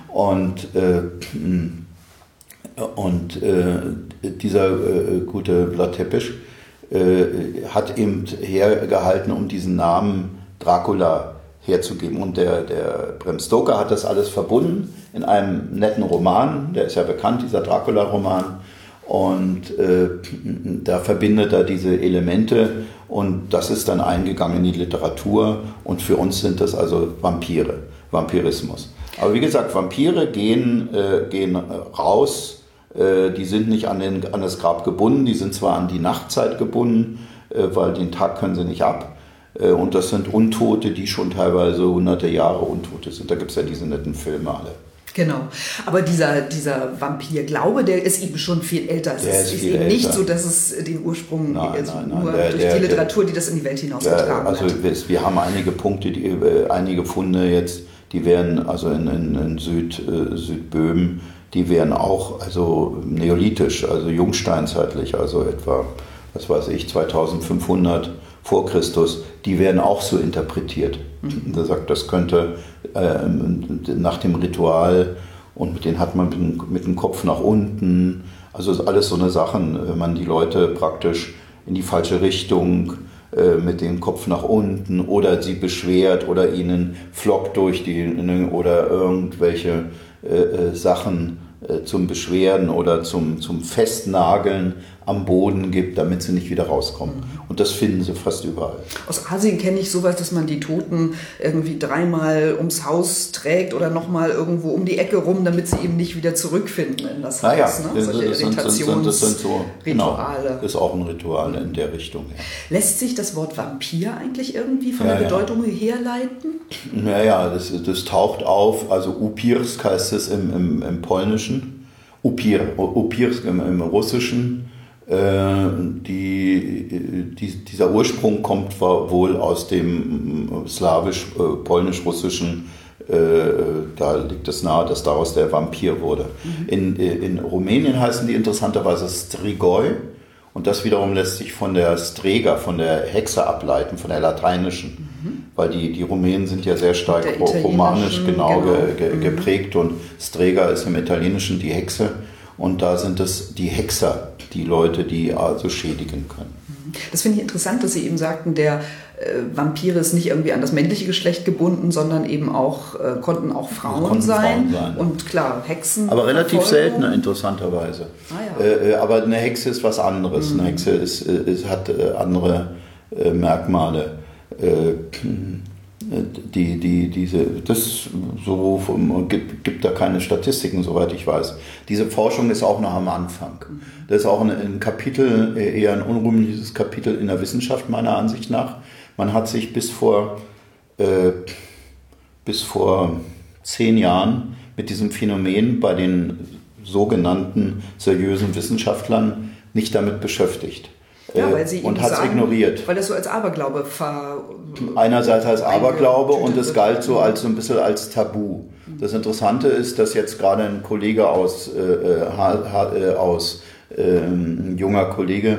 Und, äh, und äh, dieser äh, gute Vlad Tepes äh, hat eben hergehalten, um diesen Namen Dracula herzugeben. Und der, der Bram Stoker hat das alles verbunden in einem netten Roman, der ist ja bekannt, dieser Dracula-Roman. Und äh, da verbindet er diese Elemente und das ist dann eingegangen in die Literatur und für uns sind das also Vampire, Vampirismus. Aber wie gesagt, Vampire gehen, äh, gehen raus, äh, die sind nicht an, den, an das Grab gebunden, die sind zwar an die Nachtzeit gebunden, äh, weil den Tag können sie nicht ab, und das sind Untote, die schon teilweise hunderte Jahre Untote sind. Da gibt es ja diese netten Filme alle. Genau. Aber dieser, dieser Vampir-Glaube, der ist eben schon viel älter. Es der ist, ist, eben älter. nicht so, dass es den Ursprung nein, also nein, nein, nur der, durch der, die Literatur, die das in die Welt hinausgetragen also hat. Also wir haben einige Punkte, die, äh, einige Funde jetzt, die werden also in, in, in Süd, äh, Südböhmen, die wären auch also neolithisch, also jungsteinzeitlich, also etwa, was weiß ich, 2500 vor Christus, die werden auch so interpretiert. Mhm. Da sagt, das könnte äh, nach dem Ritual und mit denen hat man mit, mit dem Kopf nach unten. Also alles so eine Sachen, wenn man die Leute praktisch in die falsche Richtung äh, mit dem Kopf nach unten oder sie beschwert oder ihnen flockt durch die oder irgendwelche äh, äh Sachen äh, zum Beschweren oder zum, zum Festnageln am Boden gibt, damit sie nicht wieder rauskommen. Und das finden sie fast überall. Aus Asien kenne ich sowas, dass man die Toten irgendwie dreimal ums Haus trägt oder nochmal irgendwo um die Ecke rum, damit sie eben nicht wieder zurückfinden in das naja, Haus. Ne? Solche das, sind, sind, das sind so genau, Rituale. ist auch ein Ritual in der Richtung. Ja. Lässt sich das Wort Vampir eigentlich irgendwie von Ja, der ja. Bedeutung herleiten? Naja, das, das taucht auf, also Upirsk heißt es im, im, im Polnischen, Upir, Upirsk im, im Russischen. Äh, die, die, dieser Ursprung kommt wohl aus dem äh, slawisch, äh, äh, da liegt es nahe, dass daraus der Vampir wurde. In, äh, in Rumänien heißen die interessanterweise Strigoi und das wiederum lässt sich von der Strega, von der Hexe ableiten, von der lateinischen. Weil die, die Rumänen sind ja sehr stark romanisch genau, genau. Ge, ge, geprägt und Strega ist im Italienischen die Hexe und da sind es die Hexer, die Leute, die also schädigen können. Das finde ich interessant, dass Sie eben sagten, der äh, Vampir ist nicht irgendwie an das männliche Geschlecht gebunden, sondern eben auch, äh, konnten auch Frauen Konnten sein. Frauen sein. Und klar, Hexen. Aber relativ Verfolgung. selten, interessanterweise. Ah, ja. äh, äh, aber eine Hexe ist was anderes. Eine Hexe ist, äh, ist, hat äh, andere Merkmale. Äh, die, die, diese, das so vom, gibt, gibt da keine Statistiken, soweit ich weiß. Diese Forschung ist auch noch am Anfang. Das ist auch ein, ein Kapitel, äh, eher ein unrühmliches Kapitel in der Wissenschaft meiner Ansicht nach. Man hat sich bis vor äh, bis vor zehn Jahren mit diesem Phänomen bei den sogenannten seriösen Wissenschaftlern nicht damit beschäftigt. Ja, Äh, weil sie und hat es ignoriert. Weil das so als Aberglaube ver. Einerseits als Aberglaube und es galt so als so ein bisschen als Tabu. Das Interessante ist, dass jetzt gerade ein Kollege aus, äh, äh, äh, aus ähm, ein junger Kollege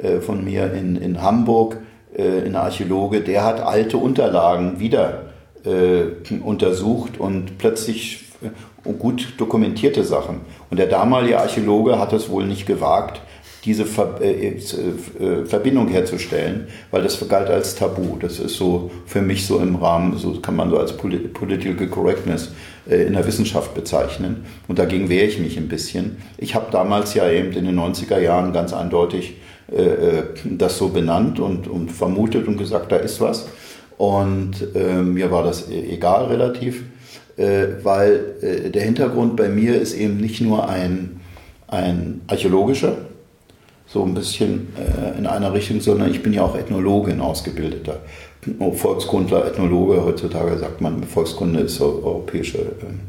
äh, von mir in, in Hamburg, äh, ein Archäologe, der hat alte Unterlagen wieder äh, untersucht und plötzlich äh, gut dokumentierte Sachen. Und der damalige Archäologe hat es wohl nicht gewagt, diese Ver äh, äh, Verbindung herzustellen, weil das galt als Tabu. Das ist so für mich so im Rahmen, so kann man so als Poli- Political Correctness äh, in der Wissenschaft bezeichnen. Und dagegen wehre ich mich ein bisschen. Ich habe damals ja eben in den 90er Jahren ganz eindeutig äh, äh, das so benannt und, und vermutet und gesagt, da ist was. Und äh, mir war das e- egal relativ, äh, weil äh, der Hintergrund bei mir ist eben nicht nur ein, ein archäologischer, so ein bisschen äh, in einer Richtung, sondern ich bin ja auch Ethnologe, ein ausgebildeter. Oh, Volkskundler, Ethnologe, heutzutage sagt man, Volkskunde ist europäische ähm,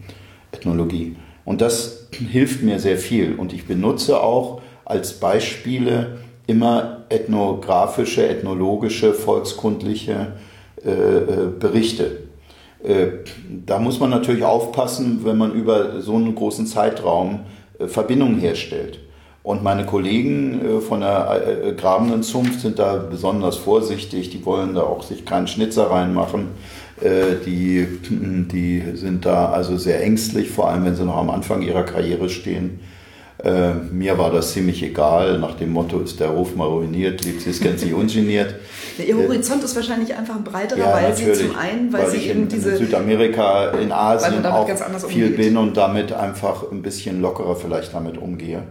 Ethnologie. Und das hilft mir sehr viel. Und ich benutze auch als Beispiele immer ethnografische, ethnologische, volkskundliche äh, äh, Berichte. Äh, da muss man natürlich aufpassen, wenn man über so einen großen Zeitraum äh, Verbindungen herstellt. Und meine Kollegen äh, von der äh, grabenden Zunft sind da besonders vorsichtig. Die wollen da auch sich keinen Schnitzer reinmachen. Äh, Die, die sind da also sehr ängstlich, vor allem wenn sie noch am Anfang ihrer Karriere stehen. Äh, Mir war das ziemlich egal. Nach dem Motto ist der Ruf mal ruiniert, lebt sie es gänzlich ungeniert. Ja, Ihr Horizont ist wahrscheinlich einfach ein breiterer, Ja, weil. Sie zum einen, weil, Sie ich eben in, diese. in Südamerika, in Asien auch viel umgeht. bin und damit einfach ein bisschen lockerer vielleicht damit umgehe.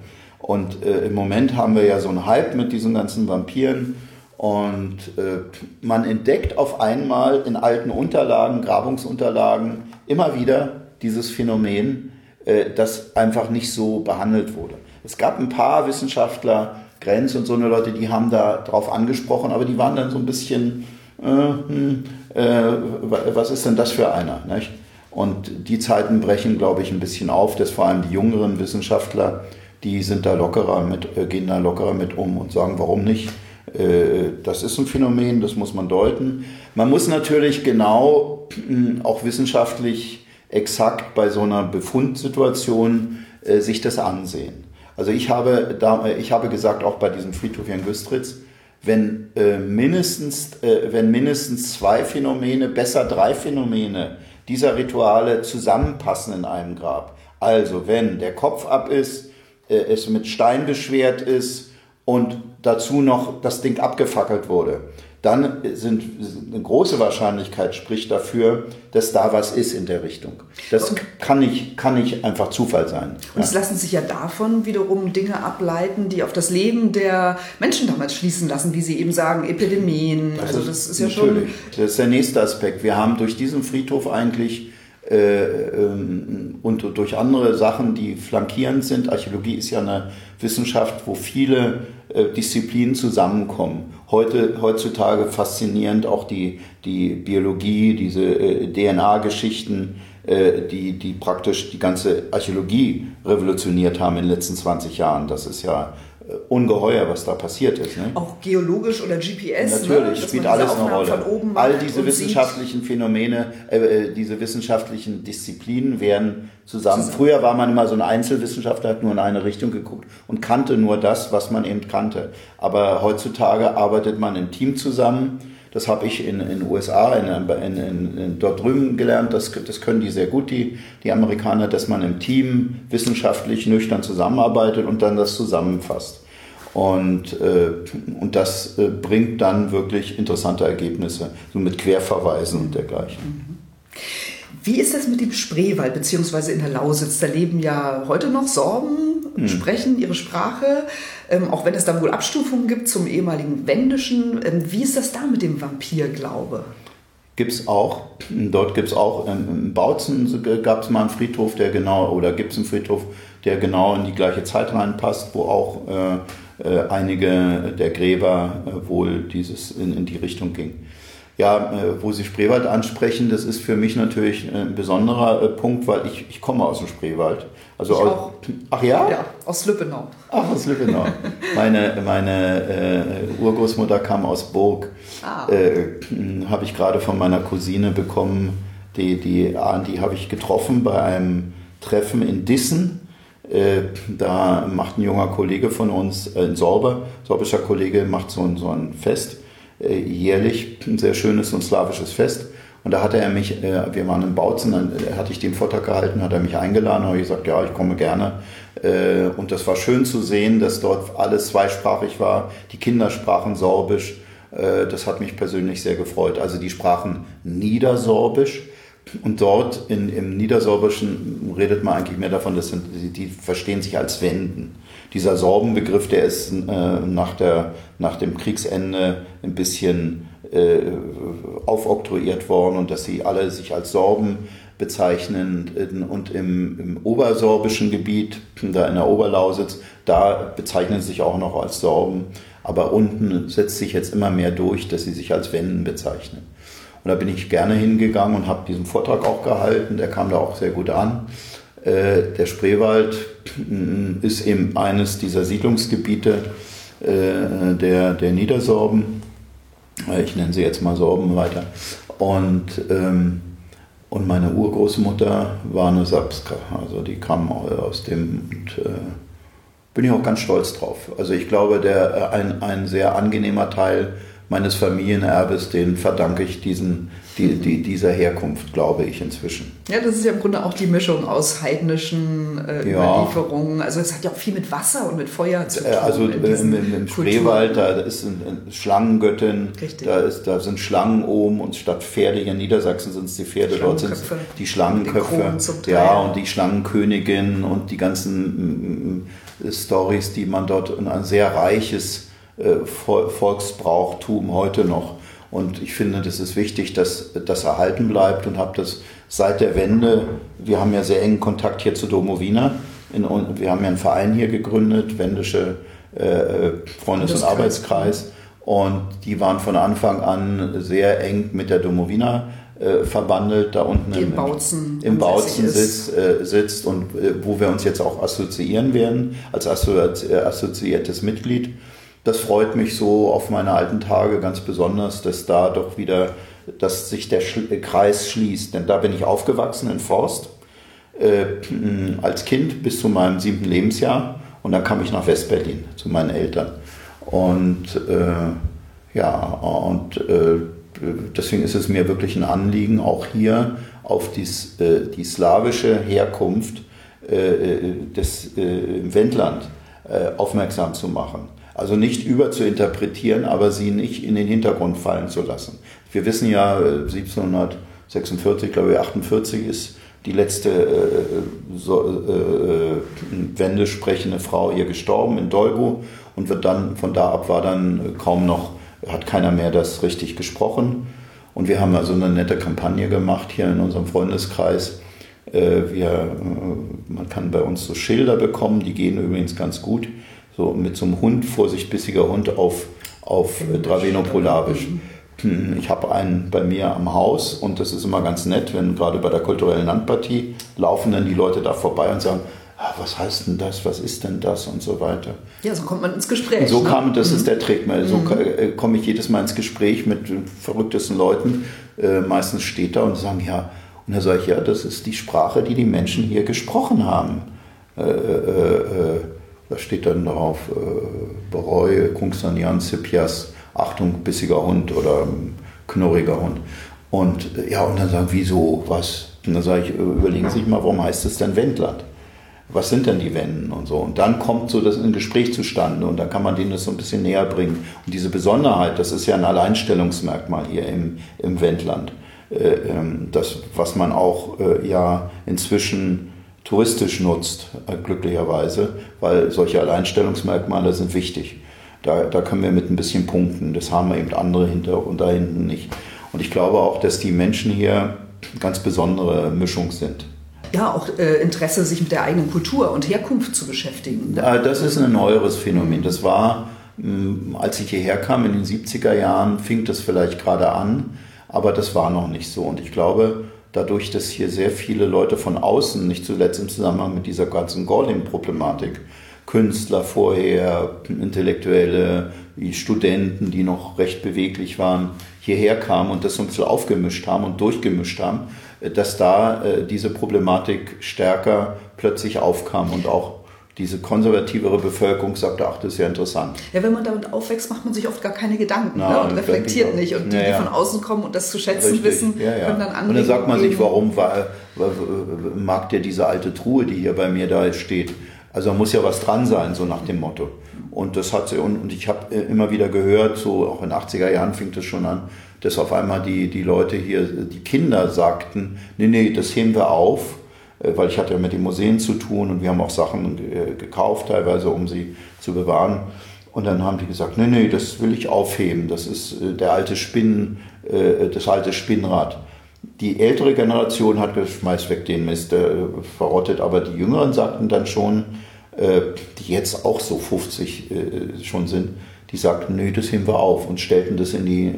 Und äh, im Moment haben wir ja so einen Hype mit diesen ganzen Vampiren und äh, man entdeckt auf einmal in alten Unterlagen, Grabungsunterlagen immer wieder dieses Phänomen, äh, das einfach nicht so behandelt wurde. Es gab ein paar Wissenschaftler, Grenz und so eine Leute, die haben da drauf angesprochen, aber die waren dann so ein bisschen, äh, hm, äh, wa- was ist denn das für einer? Nicht? Und die Zeiten brechen, glaube ich, ein bisschen auf, dass vor allem die jüngeren Wissenschaftler, die sind da lockerer mit, äh, gehen da lockerer mit um und sagen, warum nicht? Äh, Das ist ein Phänomen, das muss man deuten. Man muss natürlich genau, mh, auch wissenschaftlich exakt bei so einer Befundsituation äh, sich das ansehen. Also ich habe, da, ich habe gesagt, auch bei diesem Friedhof in Güstritz, wenn, äh, mindestens, äh, wenn mindestens zwei Phänomene, besser drei Phänomene dieser Rituale zusammenpassen in einem Grab. Also wenn der Kopf ab ist, es mit Stein beschwert ist und dazu noch das Ding abgefackelt wurde, dann sind eine große Wahrscheinlichkeit spricht dafür, dass da was ist in der Richtung. Das Okay. kann nicht, kann nicht einfach Zufall sein. Und es lassen sich ja davon wiederum Dinge ableiten, die auf das Leben der Menschen damals schließen lassen, wie Sie eben sagen, Epidemien. also das ist ja schon. natürlich. Das ist der nächste Aspekt. Wir haben durch diesen Friedhof eigentlich äh, und durch andere Sachen, die flankierend sind. Archäologie ist ja eine Wissenschaft, wo viele äh, Disziplinen zusammenkommen. Heute, heutzutage faszinierend auch die, die Biologie, diese äh, DNA-Geschichten, äh, die, die praktisch die ganze Archäologie revolutioniert haben in den letzten 20 Jahren. Das ist ja äh, ungeheuer, was da passiert ist. Ne? Auch geologisch oder GPS. Natürlich, ne? spielt alles eine Rolle. All diese wissenschaftlichen Phänomene, äh, äh, diese wissenschaftlichen Disziplinen werden zusammen. Früher war man immer so ein Einzelwissenschaftler, hat nur in eine Richtung geguckt und kannte nur das, was man eben kannte. Aber heutzutage arbeitet man im Team zusammen. Das habe ich in den USA, in, in, in, in, dort drüben gelernt. Das, das können die sehr gut, die, die Amerikaner, dass man im Team wissenschaftlich nüchtern zusammenarbeitet und dann das zusammenfasst. Und, äh, und das äh, bringt dann wirklich interessante Ergebnisse, so mit Querverweisen und dergleichen. Wie ist das mit dem Spreewald beziehungsweise in der Lausitz? Da leben ja heute noch Sorben, Hm. sprechen ihre Sprache, ähm, auch wenn es da wohl Abstufungen gibt zum ehemaligen Wendischen. Ähm, wie ist das da mit dem Vampirglaube? Gibt es auch, dort gibt es auch, ähm, in Bautzen gab es mal einen Friedhof, der genau, oder gibt es einen Friedhof, der genau in die gleiche Zeit reinpasst, wo auch äh, einige der Gräber äh, wohl dieses in, in die Richtung ging. Ja, äh, wo Sie Spreewald ansprechen, das ist für mich natürlich ein besonderer äh, Punkt, weil ich, ich komme aus dem Spreewald. Also Ich aus, auch. Ach ja? Ja, aus Lübbenau. Ach, aus Lübbenau. meine meine äh, Urgroßmutter kam aus Burg. Ah. Äh, habe ich gerade von meiner Cousine bekommen. Die, die, die habe ich getroffen bei einem Treffen in Dissen. Äh, da macht ein junger Kollege von uns, äh, ein Sorber, sorbischer Kollege, macht so ein, so ein Fest äh, jährlich, ein sehr schönes und slawisches Fest. Und da hatte er mich, wir waren in Bautzen, dann hatte ich den Vortrag gehalten, hat er mich eingeladen, habe ich gesagt, ja, ich komme gerne. Und das war schön zu sehen, dass dort alles zweisprachig war. Die Kinder sprachen Sorbisch. Das hat mich persönlich sehr gefreut. Also die sprachen Niedersorbisch. Und dort in, im Niedersorbischen redet man eigentlich mehr davon, dass die, die verstehen sich als Wenden. Dieser Sorbenbegriff, der ist äh, nach, der, nach dem Kriegsende ein bisschen äh, aufoktroyiert worden und dass sie alle sich als Sorben bezeichnen. Und im, im obersorbischen Gebiet, da in der Oberlausitz, da bezeichnen sie sich auch noch als Sorben. Aber unten setzt sich jetzt immer mehr durch, dass sie sich als Wenden bezeichnen. Und da bin ich gerne hingegangen und habe diesen Vortrag auch gehalten. Der kam da auch sehr gut an. Äh, Der Spreewald mh, ist eben eines dieser Siedlungsgebiete äh, der, der Niedersorben. Äh, Ich nenne sie jetzt mal Sorben weiter. Und, ähm, und meine Urgroßmutter war eine Sapska. Also die kam aus dem. Und, äh, bin ich auch ganz stolz drauf. Also ich glaube, der, äh, ein, ein sehr angenehmer Teil meines Familienerbes, den verdanke ich diesen, die, die, dieser Herkunft, glaube ich inzwischen. Ja, das ist ja im Grunde auch die Mischung aus heidnischen äh, Ja. Überlieferungen. Also es hat ja auch viel mit Wasser und mit Feuer zu tun. Äh, Also äh, im, im. Spreewald, da ist eine Schlangengöttin, Richtig. da, ist, da sind Schlangen oben und statt Pferde, hier in Niedersachsen sind es die Pferde, dort sind es die Schlangenköpfe. Ja, und die Schlangenkönigin und die ganzen mm, mm, Stories, die man dort in ein sehr reiches äh, Volksbrauchtum heute noch. Und ich finde, das ist wichtig, dass das erhalten bleibt und habe das seit der Wende, wir haben ja sehr engen Kontakt hier zu Domowina. In, und wir haben ja einen Verein hier gegründet, Wendische äh, Freundes- und. Arbeitskreis. Und die waren von Anfang an sehr eng mit der Domowina äh, verbandelt, da unten in Bautzen im Bautzen sitzt, äh, sitzt und äh, wo wir uns jetzt auch assoziieren werden als äh, assoziiertes Mitglied. Das freut mich so auf meine alten Tage ganz besonders, dass da doch wieder, dass sich der Schl Kreis schließt. Denn da bin ich aufgewachsen in Forst äh, als Kind bis zu meinem siebten Lebensjahr und dann kam ich nach Westberlin zu meinen Eltern. Und äh, ja, und äh, deswegen ist es mir wirklich ein Anliegen, auch hier auf dies, äh, die slawische Herkunft äh, des äh, im Wendland äh, aufmerksam zu machen. Also nicht über zu interpretieren, aber sie nicht in den Hintergrund fallen zu lassen. Wir wissen ja, 1746, glaube ich, 48 ist die letzte äh, so, äh, Wende sprechende Frau hier gestorben in Dolgo und wird dann von da ab war dann kaum noch, hat keiner mehr das richtig gesprochen. Und wir haben also eine nette Kampagne gemacht hier in unserem Freundeskreis. Äh, wir, äh, man kann bei uns so Schilder bekommen, die gehen übrigens ganz gut. So mit so einem Hund, Vorsicht, bissiger Hund auf, auf Dravenopolabisch. Hm, ich habe einen bei mir am Haus und das ist immer ganz nett, wenn gerade bei der kulturellen Landpartie laufen dann die Leute da vorbei und sagen, ah, was heißt denn das, was ist denn das und so weiter. Ja, so kommt man ins Gespräch. so ne? kam, das mhm. ist der Trick, so mhm. Äh, komme ich jedes Mal ins Gespräch mit verrücktesten Leuten. Äh, meistens steht da und sagen, ja, und da sage ich, ja, das ist die Sprache, die die Menschen hier gesprochen haben. Äh, äh, äh da steht dann drauf, äh, Bereue, Kungsanian, Sipias, Achtung, bissiger Hund oder ähm, knurriger Hund. Und ja, und dann sagen, wieso, was? Und dann sage ich, überlegen Sie sich mal, warum heißt es denn Wendland? was sind denn die Wenden und so. Und dann kommt so das ein Gespräch zustande und dann kann man denen das so ein bisschen näher bringen. Und diese Besonderheit, das ist ja ein Alleinstellungsmerkmal hier im, im Wendland. Äh, ähm, das, was man auch äh, ja inzwischen touristisch nutzt, äh, glücklicherweise, weil solche Alleinstellungsmerkmale sind wichtig. Da, da können wir mit ein bisschen punkten. Das haben wir eben andere hinter und da hinten nicht. Und ich glaube auch, dass die Menschen hier ganz besondere Mischung sind ja auch äh, Interesse, sich mit der eigenen Kultur und Herkunft zu beschäftigen. Das ist ein neueres Phänomen. Das war, hm, als ich hierher kam in den 70er Jahren, fing das vielleicht gerade an, aber das war noch nicht so. Und ich glaube, dadurch, dass hier sehr viele Leute von außen, nicht zuletzt im Zusammenhang mit dieser ganzen Gorlin-Problematik, Künstler vorher, Intellektuelle, Studenten, die noch recht beweglich waren, hierher kamen und das so ein bisschen aufgemischt haben und durchgemischt haben, dass da äh, diese Problematik stärker plötzlich aufkam und auch diese konservativere Bevölkerung sagte, ach, das ist ja interessant. Ja, wenn man damit aufwächst, macht man sich oft gar keine Gedanken Na, ne? und reflektiert nicht. Und die, ja, ja. die von außen kommen und das zu schätzen Richtig. wissen, ja, können dann andere. Und dann sagt man sich, warum war, mag der diese alte Truhe, die hier bei mir da steht? Also da muss ja was dran sein, so nach dem Motto. Und das hat sie, und, und ich habe äh, immer wieder gehört, so auch in den 80er Jahren fing das schon an, dass auf einmal die, die Leute hier, die Kinder sagten, nee, nee, das heben wir auf, weil ich hatte ja mit den Museen zu tun und wir haben auch Sachen äh, gekauft teilweise, um sie zu bewahren. Und dann haben die gesagt, nee, nee, das will ich aufheben, das ist der alte Spinn, das alte Spinnrad. Die ältere Generation hat geschmeißt weg den Mist, verrottet, aber die Jüngeren sagten dann schon, die jetzt auch so 50 schon sind, die sagten, nee, das heben wir auf und stellten das in die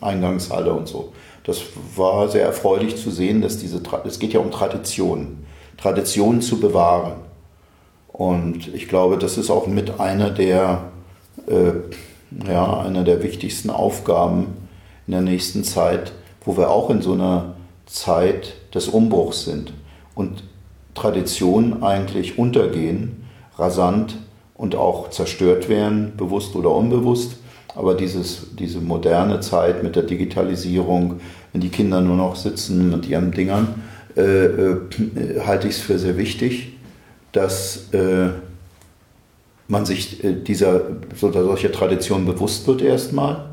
Eingangshalle und so. Das war sehr erfreulich zu sehen, dass diese, es geht ja um Traditionen, Traditionen zu bewahren. Und ich glaube, das ist auch mit einer der, äh, ja, einer der wichtigsten Aufgaben in der nächsten Zeit, wo wir auch in so einer Zeit des Umbruchs sind und Traditionen eigentlich untergehen, rasant und auch zerstört werden, bewusst oder unbewusst. Aber dieses, diese moderne Zeit mit der Digitalisierung, wenn die Kinder nur noch sitzen mit ihren Dingern, äh, äh, halte ich es für sehr wichtig, dass äh, man sich äh, dieser so, solcher Tradition bewusst wird erstmal.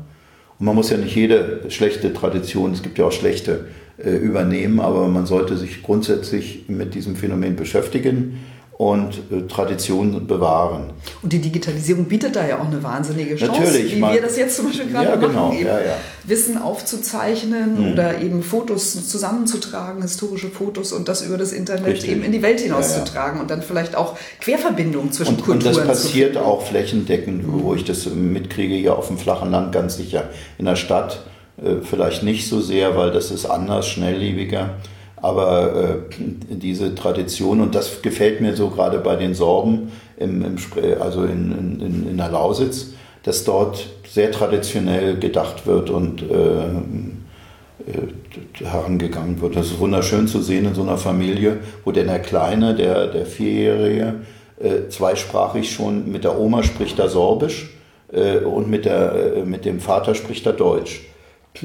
Und man muss ja nicht jede schlechte Tradition, es gibt ja auch schlechte, äh, übernehmen, aber man sollte sich grundsätzlich mit diesem Phänomen beschäftigen und äh, Traditionen bewahren. Und die Digitalisierung bietet da ja auch eine wahnsinnige Chance, Natürlich, wie wir das jetzt zum Beispiel gerade ja, genau, machen, eben ja, ja. Wissen aufzuzeichnen hm. oder eben Fotos zusammenzutragen, historische Fotos und das über das Internet Richtig. eben in die Welt hinauszutragen und dann vielleicht auch Querverbindungen zwischen und, Kulturen Und das passiert auch flächendeckend, hm. wo ich das mitkriege, hier auf dem flachen Land ganz sicher. In der Stadt äh, vielleicht nicht so sehr, weil das ist anders, schnelllebiger. Aber äh, diese Tradition, und das gefällt mir so gerade bei den Sorben, im, im, also in, in, in der Lausitz, dass dort sehr traditionell gedacht wird und äh, äh, herangegangen wird. Das ist wunderschön zu sehen in so einer Familie, wo denn der Kleine, der, der Vierjährige, äh, zweisprachig schon mit der Oma spricht er Sorbisch äh, und mit, der, äh, mit dem Vater spricht er Deutsch.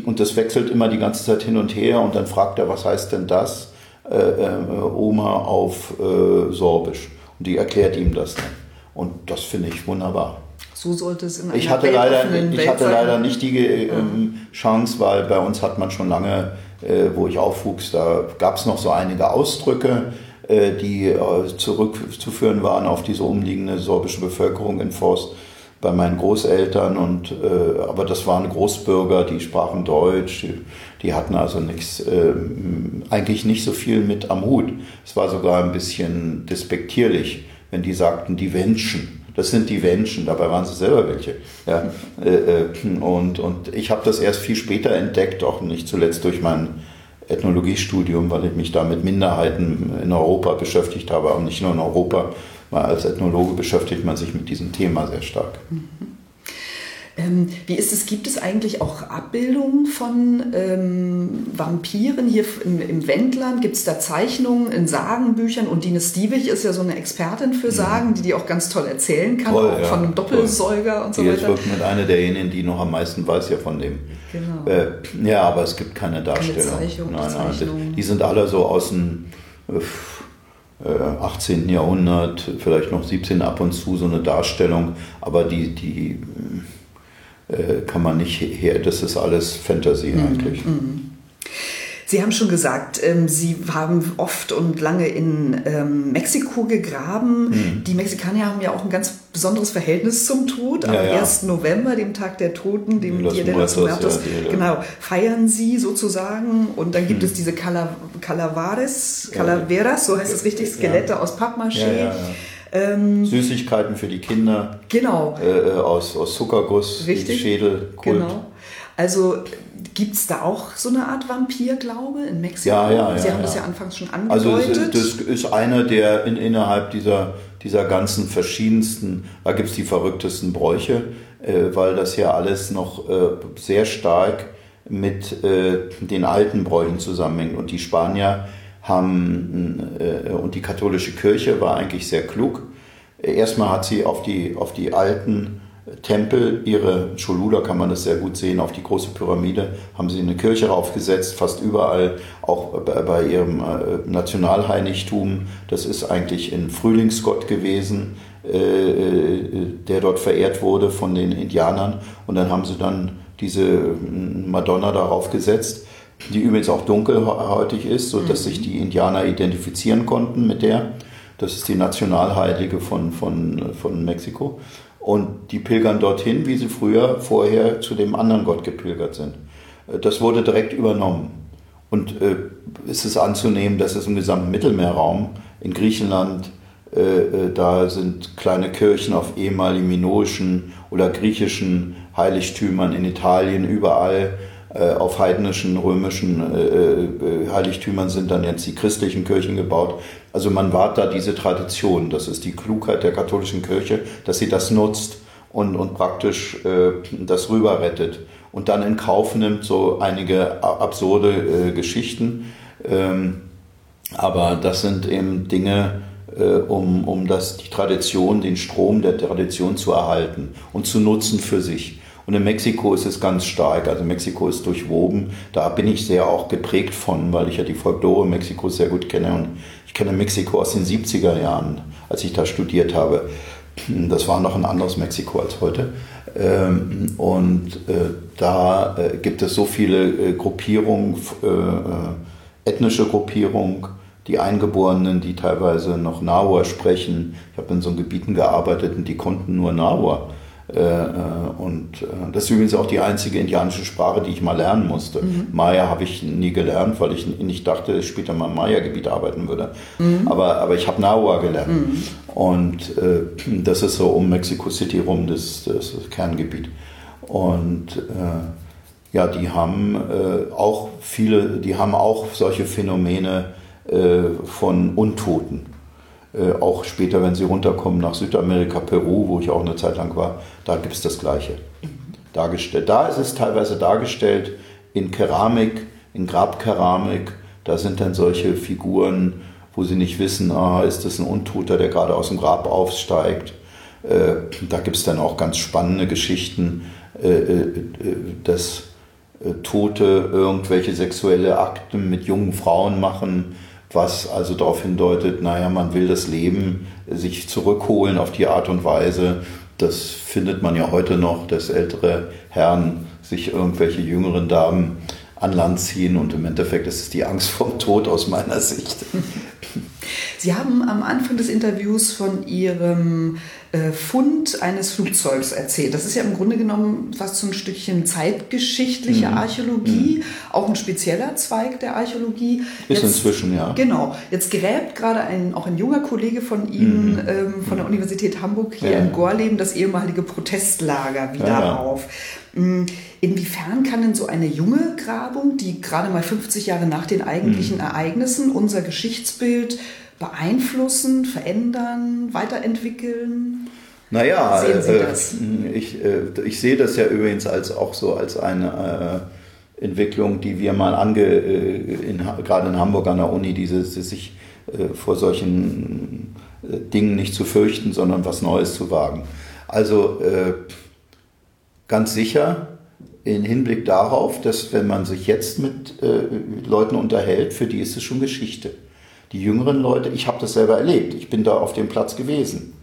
Und das wechselt immer die ganze Zeit hin und her und dann fragt er, was heißt denn das? Äh, äh, Oma auf äh, Sorbisch. Und die erklärt ihm das dann. Und das finde ich wunderbar. So sollte es in einer ich hatte leider, weltoffenen ich Welt hatte sein. leider nicht die ähm, Chance, weil bei uns hat man schon lange, äh, wo ich aufwuchs, da gab es noch so einige Ausdrücke, äh, die äh, zurückzuführen waren auf diese umliegende sorbische Bevölkerung in Forst bei meinen Großeltern. Und, äh, aber das waren Großbürger, die sprachen Deutsch, die, hatten also nichts, äh, eigentlich nicht so viel mit am Hut. Es war sogar ein bisschen despektierlich, wenn die sagten, die Wenschen. Das sind die Menschen, dabei waren sie selber welche. Ja, äh, äh, und, und ich habe das erst viel später entdeckt, auch nicht zuletzt durch mein Ethnologiestudium, weil ich mich da mit Minderheiten in Europa beschäftigt habe, aber nicht nur in Europa, weil als Ethnologe beschäftigt man sich mit diesem Thema sehr stark. Ähm, wie ist es? Gibt es eigentlich auch Abbildungen von ähm, Vampiren hier im, im Wendland? Gibt es da Zeichnungen in Sagenbüchern? Und Dine Stiebig ist ja so eine Expertin für Sagen, die die auch ganz toll erzählen kann, Toll, auch ja, von einem Doppelsäuger und so Die ist weiter. wirklich mit einer derjenigen, die noch am meisten weiß ja von dem. Genau. Äh, ja, aber es gibt keine Darstellung. Zeichnung, nein, nein, die sind alle so aus dem äh, 18. Jahrhundert, vielleicht noch 17 ab und zu so eine Darstellung, aber die, die äh, kann man nicht her, das ist alles Fantasy Mhm. eigentlich. Sie haben schon gesagt, ähm, Sie haben oft und lange in ähm, Mexiko gegraben. Mhm. Die Mexikaner haben ja auch ein ganz besonderes Verhältnis zum Tod. Am Ja, ja. 1. November, dem Tag der Toten, dem Los Dia de los Muertos, ja, genau, feiern Sie sozusagen. Und dann Mhm. gibt es diese Cala Calavares, Calaveras, so heißt es richtig, Skelette aus Pappmaché. Ähm, Süßigkeiten für die Kinder genau, äh, aus, aus Zuckerguss, die Richtig, Schädelkult. genau. Also gibt es da auch so eine Art Vampirglaube in Mexiko? Ja, ja, Sie ja, haben das ja. ja anfangs schon Also angedeutet. es ist, das ist einer der in, innerhalb dieser, dieser ganzen verschiedensten, da gibt es die verrücktesten Bräuche, äh, weil das ja alles noch äh, sehr stark mit äh, den alten Bräuchen zusammenhängt. Und die Spanier haben, äh, und die katholische Kirche war eigentlich sehr klug. Erstmal hat sie auf die, auf die alten Tempel, ihre Cholula kann man das sehr gut sehen, auf die große Pyramide haben sie eine Kirche raufgesetzt, fast überall, auch bei ihrem äh, Nationalheiligtum. Das ist eigentlich ein Frühlingsgott gewesen, äh, äh, der dort verehrt wurde von den Indianern. Und dann haben sie dann diese Madonna darauf gesetzt, die übrigens auch dunkelhäutig ist, sodass sich die Indianer identifizieren konnten mit der. Das ist die Nationalheilige von, von, von Mexiko. Und die pilgern dorthin, wie sie früher vorher zu dem anderen Gott gepilgert sind. Äh, Das wurde direkt übernommen. Und äh, ist es anzunehmen, dass es im gesamten Mittelmeerraum, in Griechenland, äh, äh, da sind kleine Kirchen auf ehemaligen minoischen oder griechischen Heiligtümern, in Italien überall äh, auf heidnischen, römischen äh, Heiligtümern sind dann jetzt die christlichen Kirchen gebaut. Also man wahrt da diese Tradition. Das ist die Klugheit der katholischen Kirche, dass sie das nutzt und, und praktisch äh, das rüber rettet und dann in Kauf nimmt so einige absurde äh, Geschichten. Ähm, aber das sind eben Dinge, äh, um, um das, die Tradition, den Strom der Tradition zu erhalten und zu nutzen für sich. Und in Mexiko ist es ganz stark. Also Mexiko ist durchwoben. Da bin ich sehr auch geprägt von, weil ich ja die Folklore Mexikos sehr gut kenne. Und kenne Mexiko aus den 70er Jahren, als ich da studiert habe. Das war noch ein anderes Mexiko als heute. Ähm, Und äh, da äh, gibt es so viele äh, Gruppierungen, ethnische Gruppierungen, die Eingeborenen, die teilweise noch Nahua sprechen. Ich habe in so Gebieten gearbeitet und die konnten nur Nahua. Äh, äh, Und äh, das ist übrigens auch die einzige indianische Sprache, die ich mal lernen musste. Maya habe ich nie gelernt, weil ich nicht dachte, dass ich später mal im Maya-Gebiet arbeiten würde. Aber, aber ich habe Nahua gelernt. Und äh, das ist so um Mexico City rum das, das Kerngebiet. Und äh, ja, die haben äh, auch viele, die haben auch solche Phänomene von Untoten. Äh, auch später, wenn sie runterkommen nach Südamerika, Peru, wo ich auch eine Zeit lang war, da gibt es das Gleiche. Dargestellt. Da ist es teilweise dargestellt in Keramik, in Grabkeramik. Da sind dann solche Figuren, wo sie nicht wissen, ah, ist das ein Untoter, der gerade aus dem Grab aufsteigt. Äh, da gibt es dann auch ganz spannende Geschichten, äh, dass Tote irgendwelche sexuelle Akten mit jungen Frauen machen, was also darauf hindeutet, naja, man will das Leben sich zurückholen auf die Art und Weise, das findet man ja heute noch, dass ältere Herren sich irgendwelche jüngeren Damen an Land ziehen und im Endeffekt ist es die Angst vom Tod aus meiner Sicht. Sie haben am Anfang des Interviews von Ihrem äh, Fund eines Flugzeugs erzählt. Das ist ja im Grunde genommen fast so ein Stückchen zeitgeschichtliche mhm. Archäologie, mhm. auch ein spezieller Zweig der Archäologie. Ist Jetzt, inzwischen, ja. Genau. Jetzt gräbt gerade ein, auch ein junger Kollege von Ihnen mhm. ähm, von der mhm. Universität Hamburg hier ja. in Gorleben das ehemalige Protestlager wieder ja, ja. auf. Mm, inwiefern kann denn so eine junge Grabung, die gerade mal 50 Jahre nach den eigentlichen mhm. Ereignissen unser Geschichtsbild beeinflussen, verändern, weiterentwickeln? Naja, Sehen Sie äh, das? ich, äh, ich sehe das ja übrigens als auch so als eine äh, Entwicklung, die wir mal ange, in, gerade in Hamburg an der Uni, dieses sich vor solchen Dingen nicht zu fürchten, sondern was Neues zu wagen. Also ganz sicher in Hinblick darauf, dass wenn man sich jetzt mit Leuten unterhält, für die ist es schon Geschichte. Die jüngeren Leute, ich habe das selber erlebt. Ich bin da auf dem Platz gewesen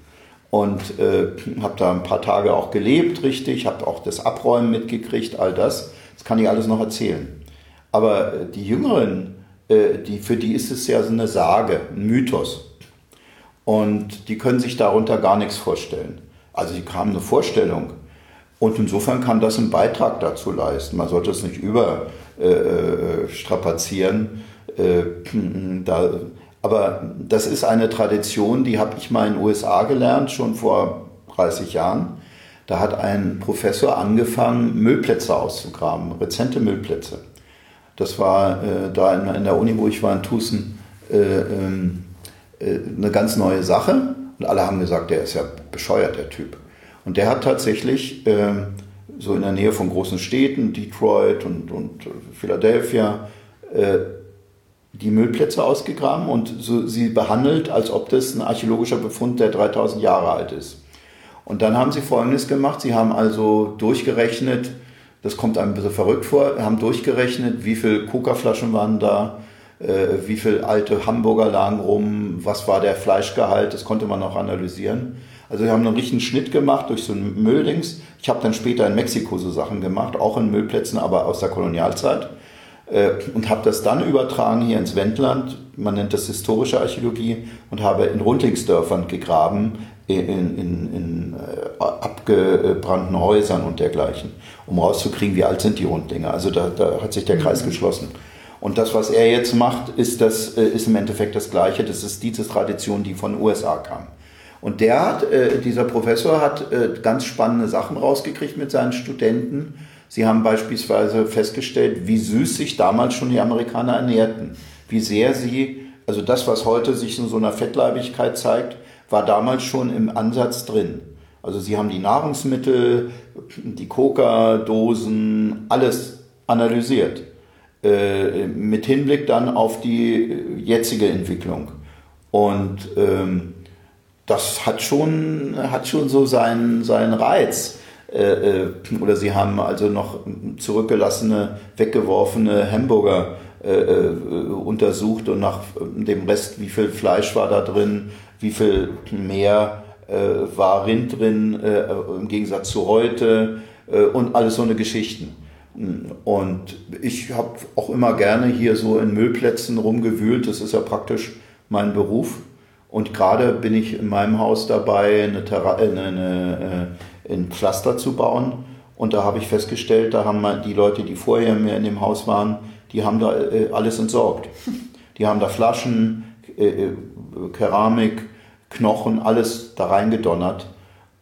und äh, habe da ein paar Tage auch gelebt, richtig, habe auch das Abräumen mitgekriegt, all das. Das kann ich alles noch erzählen. Aber äh, die Jüngeren, äh, die, für die ist es ja so eine Sage, ein Mythos. Und die können sich darunter gar nichts vorstellen. Also die haben eine Vorstellung. Und insofern kann das einen Beitrag dazu leisten. Man sollte es nicht überstrapazieren. Äh, äh äh, da, aber das ist eine Tradition, die habe ich mal in den USA gelernt, schon vor 30 Jahren. Da hat ein Professor angefangen, Müllplätze auszugraben, rezente Müllplätze. Das war äh, da in, in, der Uni, wo ich war, in Tucson, äh, ähm, äh, eine ganz neue Sache. Und alle haben gesagt, der ist ja bescheuert, der Typ. Und der hat tatsächlich ähm, so in der Nähe von großen Städten, Detroit und, und Philadelphia, äh, die Müllplätze ausgegraben und so, sie behandelt, als ob das ein archäologischer Befund, der 3000 Jahre alt ist. Und dann haben sie Folgendes gemacht. Sie haben also durchgerechnet, das kommt einem ein bisschen verrückt vor, haben durchgerechnet, wie viele Coca-Flaschen waren da, äh, wie viele alte Hamburger lagen rum, was war der Fleischgehalt, das konnte man auch analysieren. Also wir haben einen richtigen Schnitt gemacht durch so ein Mülldings. Ich habe dann später in Mexiko so Sachen gemacht, auch in Müllplätzen, aber aus der Kolonialzeit. Äh, und habe das dann übertragen hier ins Wendland, man nennt das historische Archäologie, und habe in Rundlingsdörfern gegraben, in, in, in äh, abgebrannten Häusern und dergleichen, um rauszukriegen, wie alt sind die Rundlinge. Also da, da hat sich der Kreis mhm. geschlossen. Und das, was er jetzt macht, ist, das, äh, ist im Endeffekt das Gleiche. Das ist diese Tradition, die von den USA kam. Und der hat, dieser Professor hat ganz spannende Sachen rausgekriegt mit seinen Studenten Sie haben beispielsweise festgestellt, wie süß sich damals schon die Amerikaner ernährten. Wie sehr sie, also das, was heute sich in so einer Fettleibigkeit zeigt, war damals schon im Ansatz drin. Also sie haben die Nahrungsmittel, die Coca-Dosen, alles analysiert. Äh, mit Hinblick dann auf die jetzige Entwicklung. Und ähm, das hat schon, hat schon so seinen, seinen Reiz. Äh, äh, oder sie haben also noch zurückgelassene, weggeworfene Hamburger äh, äh, untersucht und nach dem Rest, wie viel Fleisch war da drin, wie viel mehr äh, war Rind drin im Gegensatz zu heute und alles so eine Geschichten. Und ich habe auch immer gerne hier so in Müllplätzen rumgewühlt. Das ist ja praktisch mein Beruf. Und gerade bin ich in meinem Haus dabei, eine, eine, eine, ein Pflaster zu bauen. Und da habe ich festgestellt, da haben die Leute, die vorher mehr in dem Haus waren, die haben da äh, alles entsorgt. Die haben da Flaschen, äh, äh, Keramik, Knochen, alles da reingedonnert.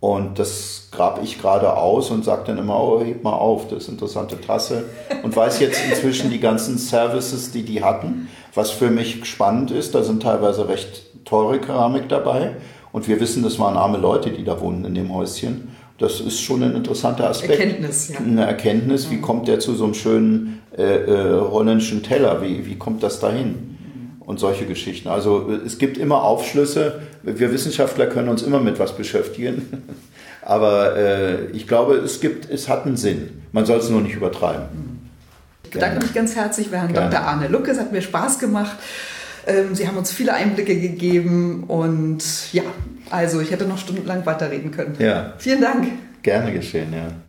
Und das grab ich gerade aus und sage dann immer, oh, heb mal auf, das ist eine interessante Tasse. Und weiß jetzt inzwischen die ganzen Services, die die hatten. Was für mich spannend ist, da sind teilweise recht teure Keramik dabei. Und wir wissen, das waren arme Leute, die da wohnen in dem Häuschen. Das ist schon ein interessanter Aspekt. Erkenntnis, ja. Eine Erkenntnis, wie kommt der zu so einem schönen äh, äh, holländischen Teller? Wie, wie kommt das dahin? Und solche Geschichten. Also es gibt immer Aufschlüsse. Wir Wissenschaftler können uns immer mit was beschäftigen. Aber äh, ich glaube, es, gibt, es hat einen Sinn. Man soll es nur nicht übertreiben. Ich bedanke mich ganz herzlich bei Herrn Gerne. Dr. Arne Lucke. Es hat mir Spaß gemacht. Ähm, Sie haben uns viele Einblicke gegeben und ja, also ich hätte noch stundenlang weiterreden können. Ja. Vielen Dank. Gerne geschehen, ja.